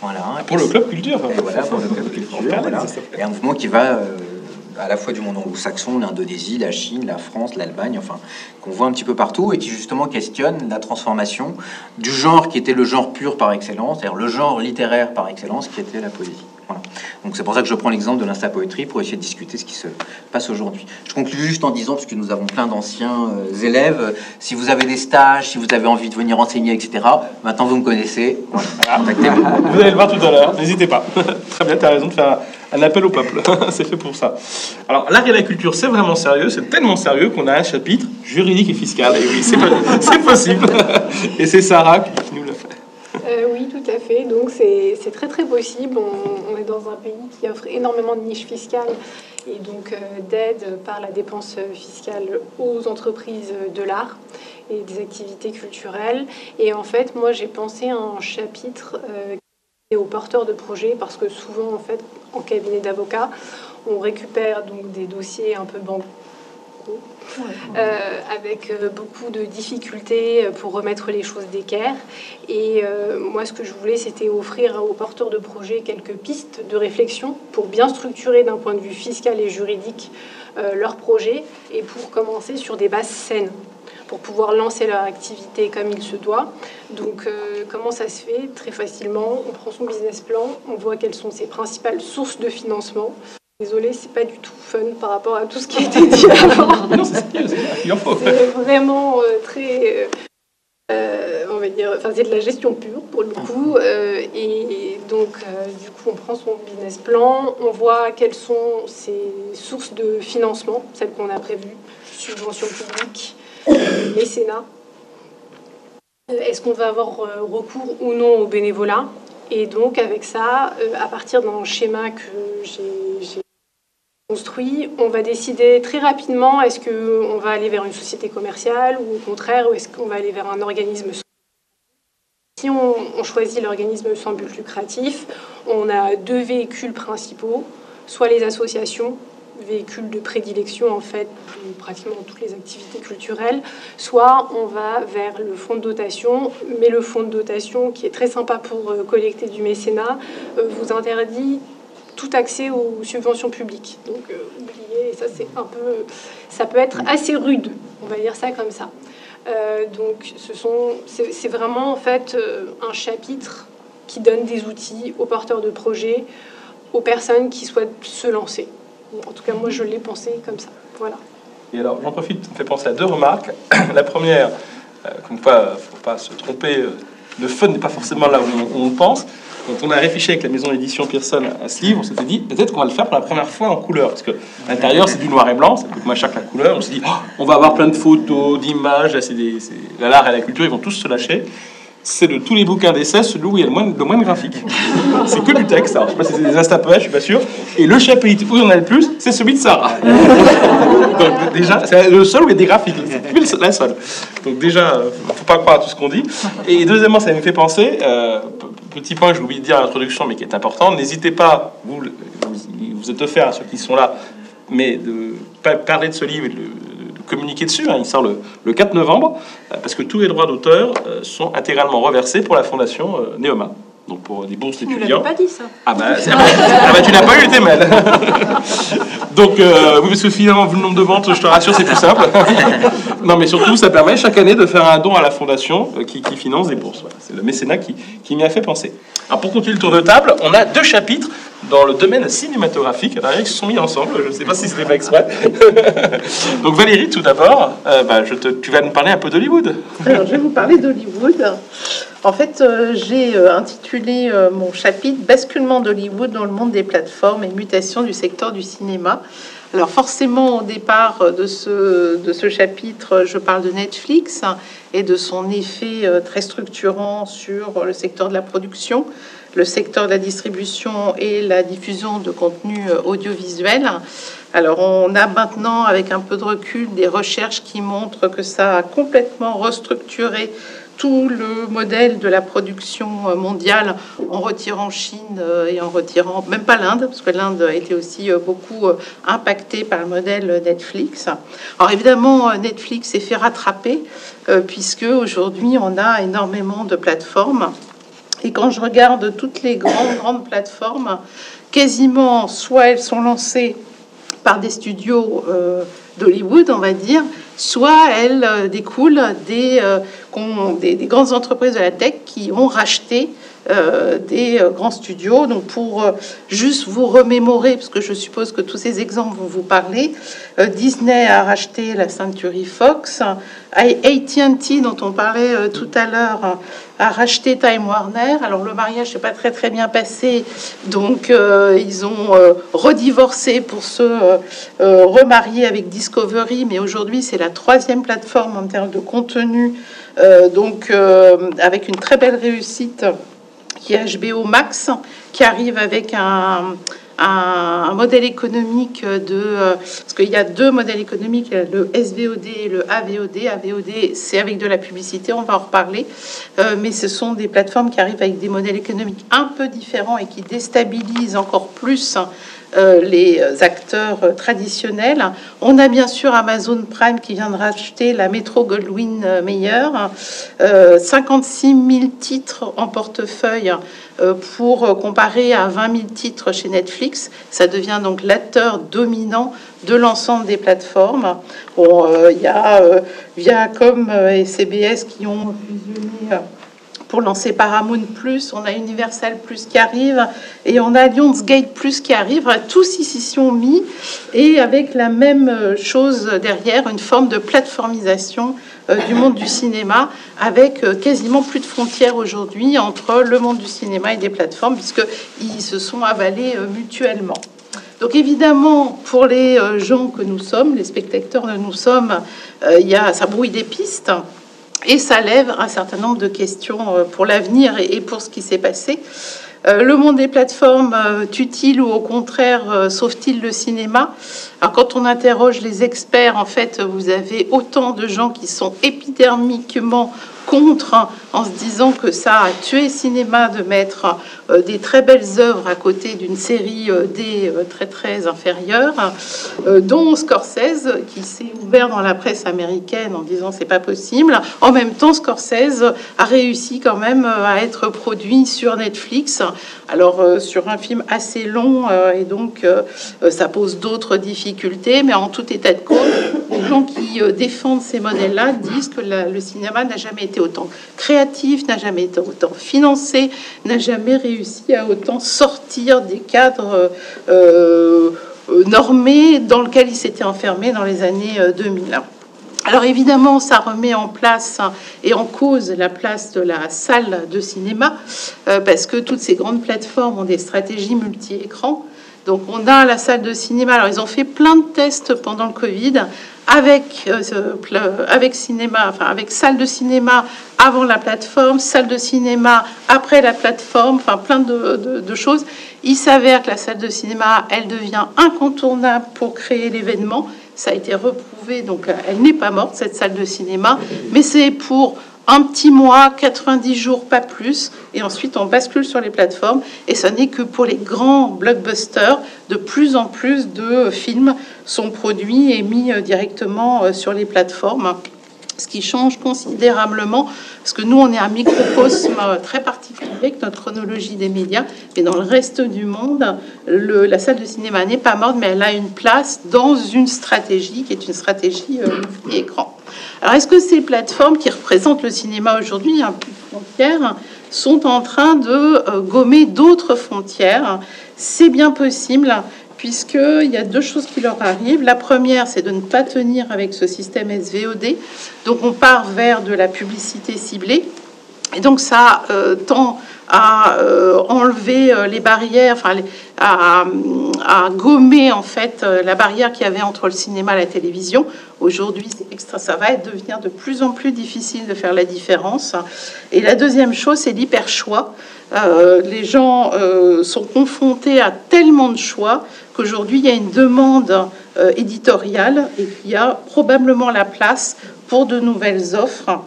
voilà. Pour le club culture. Et voilà, pour le club culture. voilà. Et un mouvement qui va euh, à la fois du monde anglo-saxon, l'Indonésie, la Chine, la France, l'Allemagne, enfin, qu'on voit un petit peu partout et qui justement questionne la transformation du genre qui était le genre pur par excellence, c'est-à-dire le genre littéraire par excellence qui était la poésie. Voilà. Donc c'est pour ça que je prends l'exemple de l'insta-poétrie pour essayer de discuter ce qui se passe aujourd'hui. Je conclue juste en disant, parce que nous avons plein d'anciens euh, élèves, si vous avez des stages, si vous avez envie de venir enseigner, etc., maintenant vous me connaissez. Vous allez le voir tout à l'heure, n'hésitez pas. Très bien, tu as raison de faire un appel au peuple. c'est fait pour ça. Alors, l'art et la culture, c'est vraiment sérieux, c'est tellement sérieux qu'on a un chapitre juridique et fiscal. Et oui, c'est po- c'est possible. Et c'est Sarah qui nous le fait. Euh, oui, tout à fait. Donc c'est très très possible. On, on est dans un pays qui offre énormément de niches fiscales et donc euh, d'aide par la dépense fiscale aux entreprises de l'art et des activités culturelles. Et en fait, moi j'ai pensé à un chapitre euh, et aux porteurs de projets parce que souvent en fait en cabinet d'avocat on récupère donc des dossiers un peu bancaux euh, avec euh, beaucoup de difficultés euh, pour remettre les choses d'équerre. Et euh, moi, ce que je voulais, c'était offrir aux porteurs de projets quelques pistes de réflexion pour bien structurer d'un point de vue fiscal et juridique euh, leur projet et pour commencer sur des bases saines pour pouvoir lancer leur activité comme il se doit. Donc, euh, comment ça se fait Très facilement, on prend son business plan, on voit quelles sont ses principales sources de financement. Désolée, c'est pas du tout fun par rapport à tout ce qui a été dit avant. Non, c'est vraiment euh, très. euh, on va dire. Enfin, c'est de la gestion pure pour le coup. euh, et donc, euh, du coup, on prend son business plan, on voit quelles sont ses sources de financement, celles qu'on a prévues, subventions publiques, mécénat. Euh, Est-ce qu'on va avoir euh, recours ou non au bénévolat? Et donc, avec ça, euh, à partir d'un schéma que j'ai construit, on va décider très rapidement est-ce qu'on va aller vers une société commerciale ou au contraire, ou est-ce qu'on va aller vers un organisme sans si on choisit l'organisme sans but lucratif, on a deux véhicules principaux, soit les associations, véhicule de prédilection en fait pratiquement toutes les activités culturelles, soit on va vers le fonds de dotation, mais le fonds de dotation qui est très sympa pour collecter du mécénat vous interdit tout accès aux subventions publiques. Donc oubliez, ça c'est un peu, ça peut être assez rude, on va dire ça comme ça. donc ce sont, c'est vraiment en fait un chapitre qui donne des outils aux porteurs de projets, aux personnes qui souhaitent se lancer. En tout cas, moi, je l'ai pensé comme ça. Voilà. Et alors, j'en profite, me fait penser à deux remarques. La première, euh, comme quoi, ne faut pas se tromper, euh, le fun n'est pas forcément là où on, pense. Quand on a réfléchi avec la maison d'édition Pearson à ce livre, on s'était dit peut-être qu'on va le faire pour la première fois en couleur. Parce que l'intérieur, c'est du noir et blanc, ça coûte moins cher que la couleur. On s'est dit, oh, on va avoir plein de photos, d'images, c'est l'art et la culture, ils vont tous se lâcher c'est de tous les bouquins d'essais celui où il y a le moins, le moins de graphique. c'est que du texte. Alors, je sais pas si c'est des instapoètes, je suis pas sûr. Et le chapitre où il y en a le plus, c'est celui de Sarah. Donc déjà, c'est le seul où il y a des graphiques. C'est la seule. Donc déjà, faut pas croire à tout ce qu'on dit. Et deuxièmement, ça me fait penser, euh, petit point que j'ai oublié de dire à l'introduction, mais qui est important, n'hésitez pas, vous, vous êtes offert à ceux qui sont là, mais de parler de ce livre de communiquer dessus. Hein. Il sort le, 4 novembre, euh, parce que tous les droits d'auteur euh, sont intégralement reversés pour la fondation euh, Neoma. Donc pour des bourses d'étudiants. Tu pas dit ça. Ah bah, ah bah, tu n'as pas eu tes mails. Donc oui, parce que finalement, vu le nombre de ventes, je te rassure, c'est plus simple. non, mais surtout, ça permet chaque année de faire un don à la fondation qui, finance des bourses. C'est le mécénat qui, qui m'y a fait penser. Alors pour continuer le tour de table, on a deux chapitres dans le domaine cinématographique. Alors, ils se sont mis ensemble, je ne sais pas si c'était pas exprès. Donc Valérie, tout d'abord, euh, bah, tu vas nous parler un peu d'Hollywood. Alors, je vais vous parler d'Hollywood. En fait, euh, j'ai euh, intitulé mon chapitre Basculement d'Hollywood dans le monde des plateformes et mutation du secteur du cinéma. Alors forcément, au départ de ce chapitre, je parle de Netflix et de son effet très structurant sur le secteur de la production le secteur de la distribution et la diffusion de contenu euh, audiovisuel. Alors on a maintenant, avec un peu de recul, des recherches qui montrent que ça a complètement restructuré tout le modèle de la production euh, mondiale en retirant Chine euh, et en retirant même pas l'Inde, parce que l'Inde a été aussi beaucoup impactée par le modèle Netflix. Alors évidemment, Netflix s'est fait rattraper, puisque aujourd'hui on a énormément de plateformes et quand je regarde toutes les grandes, grandes plateformes, quasiment, soit elles sont lancées par des studios euh, d'Hollywood, on va dire, soit elles euh, découlent euh, des, des, grandes entreprises de la tech qui ont racheté des grands studios. Donc pour juste vous remémorer, parce que je suppose que tous ces exemples vont vous parler, Disney a racheté la Century Fox, AT&T dont on parlait tout à l'heure a racheté Time Warner. Alors le mariage n'est pas très très bien passé, donc euh, ils ont euh, redivorcé pour se euh, remarier avec Discovery, mais aujourd'hui c'est la troisième plateforme en termes de contenu, donc avec une très belle réussite qui est HBO Max, qui arrive avec un un, modèle économique de... parce qu'il y a deux modèles économiques, le SVOD et le AVOD. AVOD, c'est avec de la publicité, on va en reparler. Euh, mais ce sont des plateformes qui arrivent avec des modèles économiques un peu différents et qui déstabilisent encore plus euh, les acteurs traditionnels. On a bien sûr Amazon Prime qui vient de racheter la Metro Goldwyn Mayer, 56 000 titres en portefeuille euh, pour comparer à 20 000 titres chez Netflix. Ça devient donc l'acteur dominant de l'ensemble des plateformes. Euh, il y a Viacom et CBS qui ont fusionné pour lancer Paramount Plus, on a Universal Plus qui arrive et on a Lionsgate Plus qui arrive. Tous ici sont mis et avec la même chose derrière, une forme de plateformisation euh, du monde du cinéma avec euh, quasiment plus de frontières aujourd'hui entre le monde du cinéma et des plateformes puisqu'ils se sont avalés euh, mutuellement. Donc évidemment, pour les gens que nous sommes, les spectateurs que nous sommes, il y a, ça brouille des pistes. Et ça lève un certain nombre de questions euh, pour l'avenir et pour ce qui s'est passé. Euh, le monde des plateformes euh, est-il ou au contraire sauve-t-il le cinéma? Alors quand on interroge les experts, en fait, vous avez autant de gens qui sont épidermiquement contre hein, en se disant que ça a tué cinéma de mettre euh, des très belles œuvres à côté d'une série euh, des euh, très très inférieure, euh, dont Scorsese qui s'est ouvert dans la presse américaine en disant c'est pas possible. En même temps, Scorsese a réussi quand même à être produit sur Netflix. Alors sur un film assez long et donc ça pose d'autres difficultés, mais en tout état de cause, les gens qui défendent ces modèles-là disent que le cinéma n'a jamais été autant créatif, n'a jamais été autant financé, n'a jamais réussi à autant sortir des cadres euh, euh, normés dans lesquels il s'était enfermé dans les années euh, 2000. Alors évidemment, ça remet en place et en cause la place de la salle de cinéma, euh, parce que toutes ces grandes plateformes ont des stratégies multi-écrans. Donc on a la salle de cinéma. Alors ils ont fait plein de tests pendant le Covid avec euh, pla- avec cinéma, enfin avec salle de cinéma avant la plateforme, salle de cinéma après la plateforme, enfin plein de, de- de choses. Il s'avère que la salle de cinéma, elle devient incontournable pour créer l'événement. Ça a été reprouvé, donc euh, elle n'est pas morte cette salle de cinéma, mais c'est pour un petit mois, 90 jours, pas plus, et ensuite on bascule sur les plateformes, et ce n'est que pour les grands blockbusters, de plus en plus de films sont produits et mis euh, directement euh, sur les plateformes, ce qui change considérablement, parce que nous on est un microcosme euh, très particulier avec notre chronologie des médias, mais dans le reste du monde, la salle de cinéma n'est pas morte, mais elle a une place dans une stratégie qui est une stratégie multi-écran. Alors, est-ce que ces plateformes qui représentent le cinéma aujourd'hui, plus de frontières, sont en train de euh, gommer d'autres frontières? C'est bien possible, puisqu'il y a deux choses qui leur arrivent. La première, c'est de ne pas tenir avec ce système SVOD. Donc, on part vers de la publicité ciblée. Et donc ça euh, tend à euh, enlever euh, les barrières, enfin à, gommer en fait la barrière qu'il y avait entre le cinéma et la télévision. Aujourd'hui, ça va devenir de plus en plus difficile de faire la différence. Et la deuxième chose, c'est l'hyper choix. les gens sont confrontés à tellement de choix qu'aujourd'hui il y a une demande éditoriale et qu'il y a probablement la place pour de nouvelles offres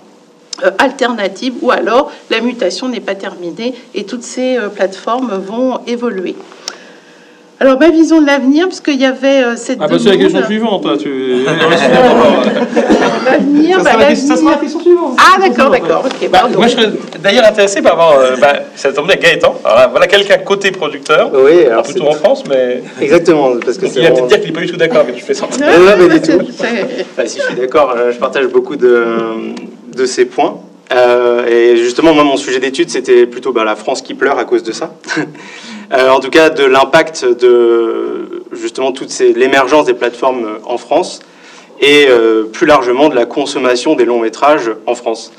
euh, alternatives ou alors la mutation n'est pas terminée et toutes ces euh, plateformes vont évoluer. Alors ma vision de l'avenir, parce qu'il y avait euh, cette Ah bah c'est la question suivante, là. Tu... L'avenir, Ça bah, ça sera la question suivante. Ah d'accord, d'accord, ok. Bah, moi, je serais d'ailleurs intéressé par avoir. euh, bah, ça tombe bien, Gaëtan. Alors là, voilà quelqu'un côté producteur. Oui, alors plutôt en France, mais. Exactement, parce que Donc, c'est il va vraiment- peut-être dire qu'il n'est pas du tout d'accord avec ce que je fais ça. Non, non, mais du tout. Enfin, si je suis d'accord, euh, je partage beaucoup de, de ces points. Euh, et justement, moi, mon sujet d'étude, c'était plutôt bah, la France qui pleure à cause de ça. Euh, en tout cas, de l'impact de justement toute l'émergence des plateformes euh, en France et plus largement de la consommation des longs métrages en France,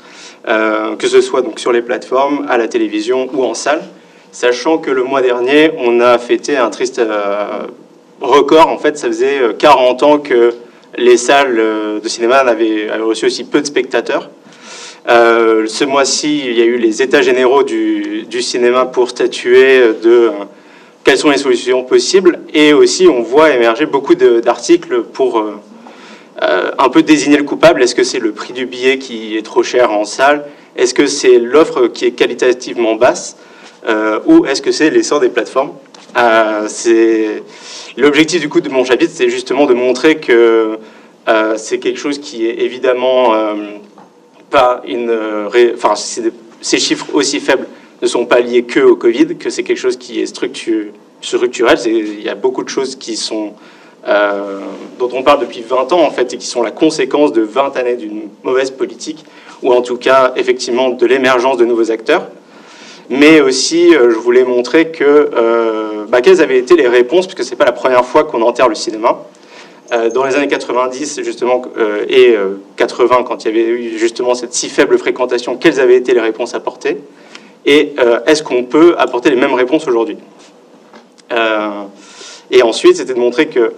que ce soit donc sur les plateformes, à la télévision ou en salle. Sachant que le mois dernier, on a fêté un triste record. En fait, ça faisait euh, 40 ans que les salles de cinéma avaient reçu aussi peu de spectateurs. Euh, ce mois-ci, il y a eu les états généraux du, cinéma pour statuer de euh, quelles sont les solutions possibles. Et aussi, on voit émerger beaucoup d'articles pour euh, un peu désigner le coupable. Est-ce que c'est le prix du billet qui est trop cher en salle? Est-ce que c'est l'offre qui est qualitativement basse? Ou est-ce que c'est l'essor des plateformes? L'objectif du coup de mon chapitre, c'est justement de montrer que c'est quelque chose qui est évidemment euh, ces chiffres aussi faibles ne sont pas liés que au Covid, que c'est quelque chose qui est structu- structurel. Il y a beaucoup de choses euh, dont on parle depuis 20 ans en fait et qui sont la conséquence de 20 années d'une mauvaise politique ou en tout cas effectivement de l'émergence de nouveaux acteurs. Mais aussi, euh, je voulais montrer que bah, quelles avaient été les réponses, puisque c'est pas la première fois qu'on enterre le cinéma. Euh, dans les années 90 justement euh, et euh, 80, quand il y avait eu justement cette si faible fréquentation, quelles avaient été les réponses apportées Et euh, est-ce qu'on peut apporter les mêmes réponses aujourd'hui? Euh, Et ensuite, c'était de montrer que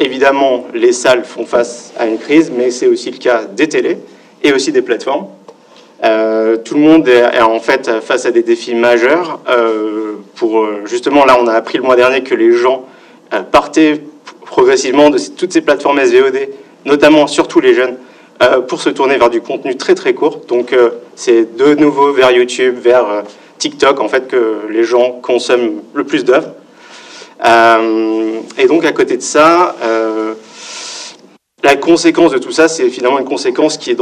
évidemment les salles font face à une crise, mais c'est aussi le cas des télés et aussi des plateformes. Euh, tout le monde est, en fait face à des défis majeurs. euh, pour euh, justement, là, on a appris le mois dernier que les gens euh, partaient progressivement de toutes ces plateformes SVOD, notamment surtout les jeunes, euh, pour se tourner vers du contenu très très court. Donc euh, c'est de nouveau vers YouTube, vers euh, TikTok en fait que les gens consomment le plus d'œuvres. et donc à côté de ça, la conséquence de tout ça, c'est finalement une conséquence qui est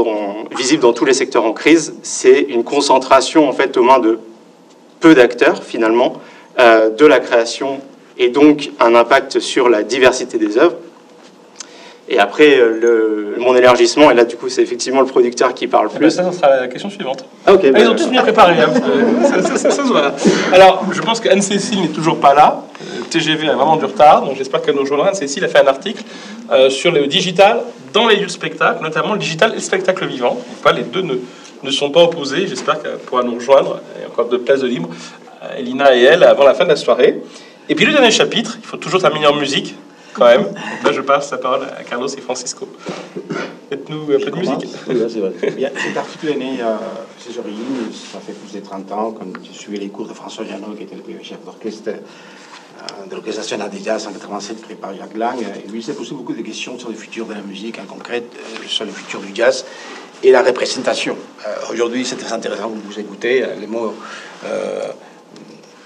visible dans tous les secteurs en crise. C'est une concentration en fait aux mains de peu d'acteurs finalement de la création et donc un impact sur la diversité des œuvres. Et après, euh, le, mon élargissement, et là, du coup, c'est effectivement le producteur qui parle Eh plus. ben, ça, ça sera la question suivante. Ah, ok. Ah, ils ont bah, tous bien préparé. hein, parce que ça, ça- ça- ça se voit. Alors, je pense qu'Anne-Cécile n'est toujours pas là. Euh, TGV a vraiment du retard, donc j'espère qu'elle nous rejoindra. Anne-Cécile a fait un article euh, sur le digital dans les lieux de spectacle, notamment le digital et le spectacle vivant. Donc, pas, les deux ne, ne sont pas opposés. J'espère qu'elle pourra nous rejoindre. Il y a encore deux places de libre, euh, Elina et elle, avant la fin de la soirée. Et puis le dernier chapitre, il faut toujours terminer en musique, quand même. Donc là, je passe la parole à Carlos et Francisco. Faites-nous un peu de musique. Bien, cet article est né à ses origines, ça fait plus de 30 ans, quand je suivais les cours de François Janot, qui était le premier chef d'orchestre euh, de l'Orchestre national des jazz en 87, créé par Jacques Lang. Et lui, il s'est posé beaucoup de questions sur le futur de la musique, en concret, euh, sur le futur du jazz et la représentation. Euh, Aujourd'hui, c'est très intéressant de vous écouter. Les mots euh,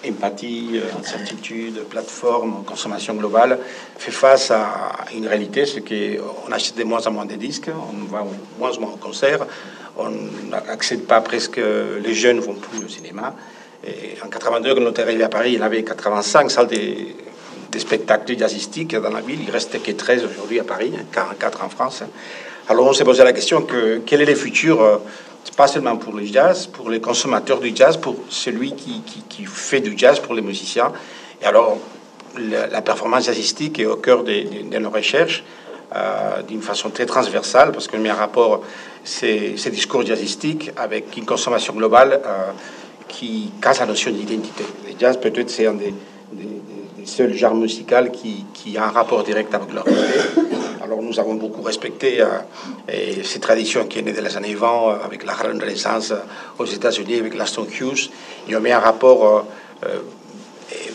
empathie, euh, incertitude, plateforme, consommation globale, fait face à une réalité, c'est qu'on achète de moins en moins de disques, on va moins en moins au concert, on n'accède pas presque, les jeunes ne vont plus au cinéma. En 82, quand on est arrivé à Paris, il y avait 85 salles de, de spectacles jazzistiques dans la ville. Il reste que 13 aujourd'hui à Paris, 44 en France. Alors on s'est posé la question que quel est le futur euh, pas seulement pour le jazz, pour les consommateurs du jazz, pour celui qui, qui, fait du jazz, pour les musiciens. Et alors, la, performance jazzistique est au cœur de, nos recherches euh, d'une façon très transversale, parce qu'on met en rapport ces, ces discours jazzistiques avec une consommation globale euh, qui casse la notion d'identité. Le jazz, peut-être, c'est un des, seuls genres musicaux qui, qui a un rapport direct avec leur. Alors nous avons beaucoup respecté euh, ces traditions qui est née dans les années 20 euh, avec la Renaissance euh, aux États-Unis avec l'Aston Hughes. Et on met un rapport,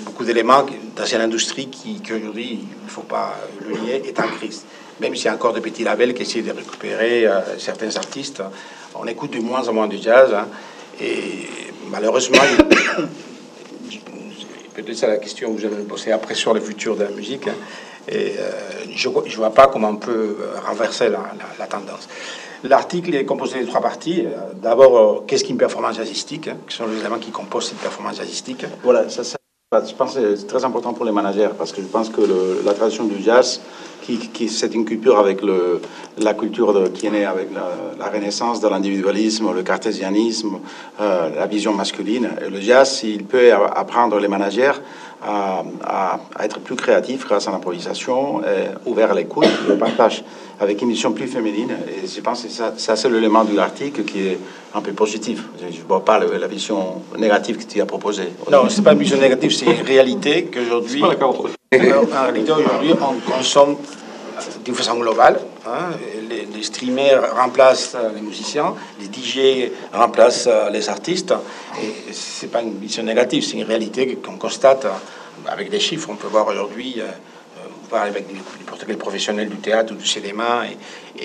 beaucoup d'éléments dans une industrie qui, aujourd'hui, il ne faut pas le nier, est en crise. Même s'il y a encore des petits labels qui essaient de récupérer certains artistes, on écoute de moins en moins de jazz. hein. et malheureusement, peut-être la question que je vais me poser après sur le futur de la musique. hein. Et euh, je ne vois pas comment on peut euh, renverser la, tendance. L'article est composé de trois parties. Euh, D'abord, qu'est-ce qu'une performance jazzistique hein, Quels sont les éléments qui composent cette performance jazzistique Voilà, ça- je pense que c'est très important pour les managers parce que je pense que le- la tradition du jazz, qui, qui c'est une culture avec le, la culture de- qui est née avec la, la renaissance de l'individualisme, le cartésianisme, euh, la vision masculine. Et le jazz, il peut apprendre les managers à, à- à être plus créatifs grâce à l'improvisation, ouvert à l'écoute, le partage, avec une vision plus féminine. Et je pense que ça, ça c'est l'élément de l'article qui est un peu positif. Je ne vois pas le- la vision négative que tu as proposée. Non, c'est pas une vision négative, c'est une réalité qu'aujourd'hui, En réalité, aujourd'hui, on consomme d'une façon globale. hein. les, streamers remplacent euh, les musiciens, les DJ remplacent euh, les artistes. Et c'est pas une vision négative, c'est une réalité qu'on constate euh, avec des chiffres. On peut voir aujourd'hui, euh, on parle avec n'importe quel professionnel du théâtre ou du cinéma, et,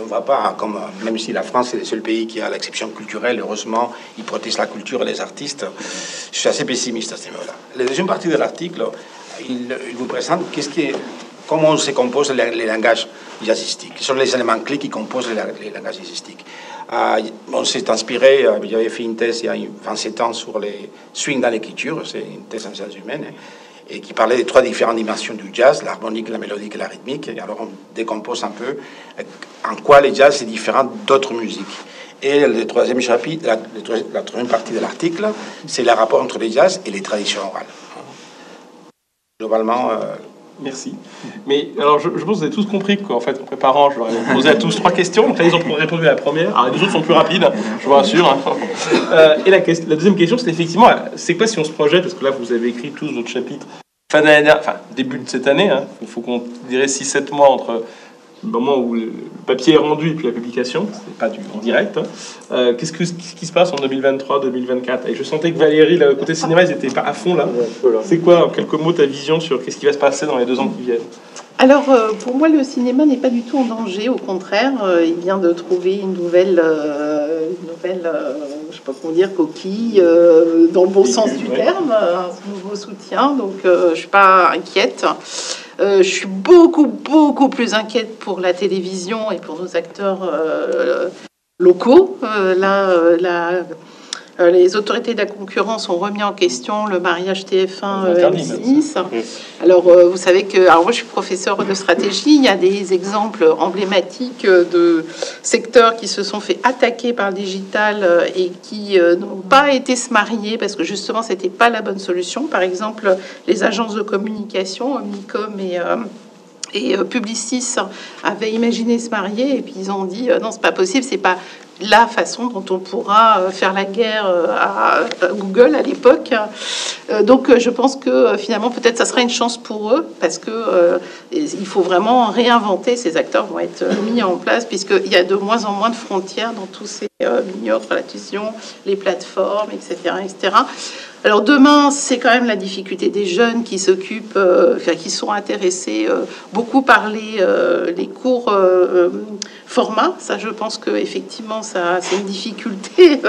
on ne va pas, comme, même si la France est le seul pays qui a l'exception culturelle, heureusement, il protège la culture et les artistes. Je suis assez pessimiste à ce niveau-là. La deuxième partie de l'article, il, vous présente qu'est-ce qui comment se composent les, les langages jazzistiques. Quels sont les éléments clés qui composent les, les langages jazzistiques. Euh, on s'est inspiré, euh, j'avais fait une thèse il y a 27 ans sur les swings dans l'écriture, c'est une thèse en sciences humaines, et qui parlait des trois différentes dimensions du jazz, l'harmonique, la mélodique et la rythmique. Alors on décompose un peu euh, en quoi le jazz est différent d'autres musiques. Et le troisième chapitre, la, la troisième partie de l'article, c'est le rapport entre le jazz et les traditions orales. Globalement, euh, Merci. Mais alors, je, pense que vous avez tous compris qu'en fait, en préparant, je leur ai posé à tous trois questions. Donc là, ils ont répondu à la première. Alors, les autres sont plus rapides, je vous rassure. Euh, et la, deuxième question, c'est effectivement, c'est quoi si on se projette? Parce que là, vous avez écrit tous votre chapitre fin d'année enfin début de cette année. hein. Il faut qu'on dirait 6-7 mois entre le moment où le papier est rendu et puis la publication, c'est pas du en direct. hein. Euh, Qu'est-ce, que, qu'est-ce qui se passe en 2023-2024 Et je sentais que Valérie, là, côté cinéma, ils étaient pas à fond là. C'est quoi, en quelques mots, ta vision sur qu'est-ce qui va se passer dans les deux ans qui viennent? Alors, euh, pour moi, le cinéma n'est pas du tout en danger. Au contraire, euh, il vient de trouver une nouvelle, euh, une nouvelle euh, je sais pas comment dire, coquille, euh, dans le bon sens du terme, un nouveau soutien. Donc, euh, je suis pas inquiète. Euh, je suis beaucoup, beaucoup plus inquiète pour la télévision et pour nos acteurs euh, locaux. Euh, là, les autorités de la concurrence ont remis en question le mariage TF1 euh, Interdit, M6. même, Alors, euh, vous savez que, alors moi je suis professeur de stratégie, il y a des exemples emblématiques euh, de secteurs qui se sont fait attaquer par le digital euh, et qui euh, n'ont pas été se marier parce que justement c'était pas la bonne solution. Par exemple, les agences de communication, Omnicom et euh, et euh, Publicis avaient imaginé se marier et puis ils ont dit euh, non c'est pas possible c'est pas la façon dont on pourra euh, faire la guerre à, Google à l'époque. Donc je pense que finalement peut-être ça sera une chance pour eux parce que il faut vraiment réinventer ces acteurs vont être mis en place puisqu'il y a de moins en moins de frontières dans tous ces euh, télévision les plateformes etc etc alors demain, c'est quand même la difficulté des jeunes qui s'occupent, euh, qui sont intéressés euh, beaucoup par les, euh, les cours euh, euh, format. Ça, je pense que effectivement, ça, c'est une difficulté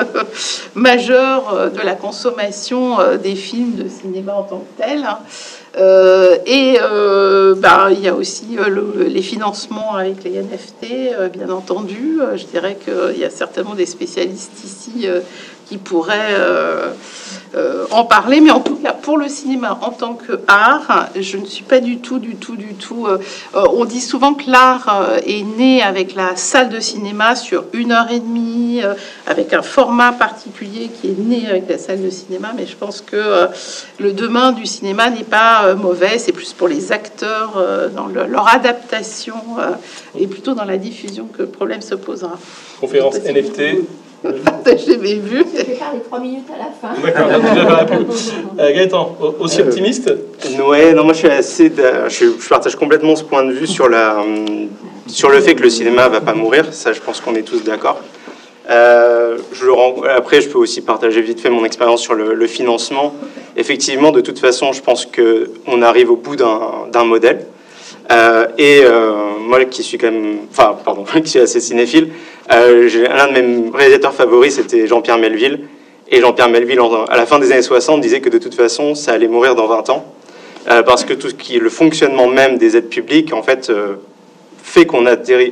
majeure de la consommation des films de cinéma en tant que tel. hein. Et euh, ben, il y a aussi le- les financements avec les NFT, bien entendu. Je dirais qu'il y a certainement des spécialistes ici qui pourraient euh, en parler, mais en tout cas pour le cinéma en tant que art, je ne suis pas du tout, du tout, du tout. euh, on dit souvent que l'art euh, est né avec la salle de cinéma sur une heure et demie, euh, avec un format particulier qui est né avec la salle de cinéma, mais je pense que le demain du cinéma n'est pas mauvais, c'est plus pour les acteurs dans le- leur adaptation et plutôt dans la diffusion que le problème se posera. Conférence NFT. J'ai vu. Je vais faire les trois minutes à la fin. D'accord. Euh, Gaëtan, au- aussi optimiste Ouais, non, moi je suis assez. Je, je partage complètement ce point de vue sur, la, sur le fait que le cinéma va pas mourir. Ça, je pense qu'on est tous d'accord. Euh, je le rends- après, je peux aussi partager vite fait mon expérience sur le, le financement. Effectivement, de toute façon, je pense qu'on arrive au bout d'un d'un modèle. Euh, et euh, moi, qui suis quand même, enfin, pardon, qui suis assez cinéphile, euh, l'un de mes réalisateurs favoris, c'était Jean-Pierre Melville. Et Jean-Pierre Melville, à la fin des années 60, disait que de toute façon, ça allait mourir dans 20 ans. Euh, parce que tout ce qui le fonctionnement même des aides publiques, en fait, euh, fait qu'on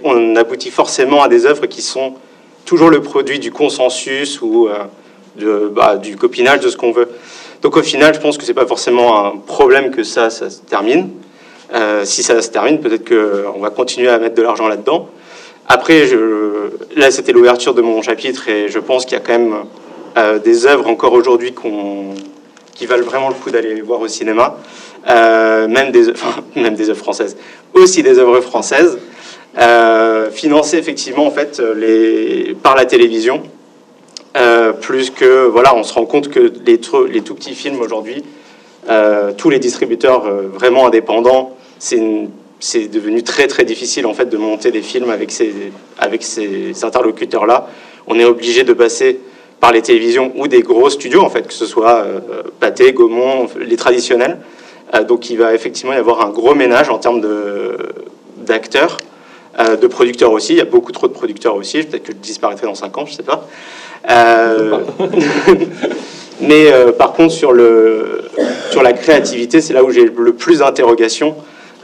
on aboutit forcément à des œuvres qui sont toujours le produit du consensus ou euh, bah, du copinage de ce qu'on veut. Donc au final, je pense que c'est pas forcément un problème que ça, ça se termine. Euh, si ça se termine, peut-être qu'on va continuer à mettre de l'argent là-dedans. Après, là, c'était l'ouverture de mon chapitre et je pense qu'il y a quand même euh, des œuvres encore aujourd'hui qui valent vraiment le coup d'aller voir au cinéma. Euh, même, des, œuvres françaises. Aussi des œuvres françaises. Euh, financées effectivement en fait par la télévision. Euh, plus que, voilà, on se rend compte que les, tout petits films aujourd'hui, euh, tous les distributeurs euh, vraiment indépendants, c'est devenu très très difficile en fait de monter des films avec ces, interlocuteurs-là. On est obligé de passer par les télévisions ou des gros studios en fait, que ce soit euh, Pathé, Gaumont, les traditionnels. Euh, donc il va effectivement y avoir un gros ménage en termes d'acteurs, euh, de producteurs aussi. Il y a beaucoup trop de producteurs aussi. Peut-être que je disparaîtrai dans 5 ans, je sais pas. Euh, mais par contre, sur la créativité, c'est là où j'ai le plus d'interrogations.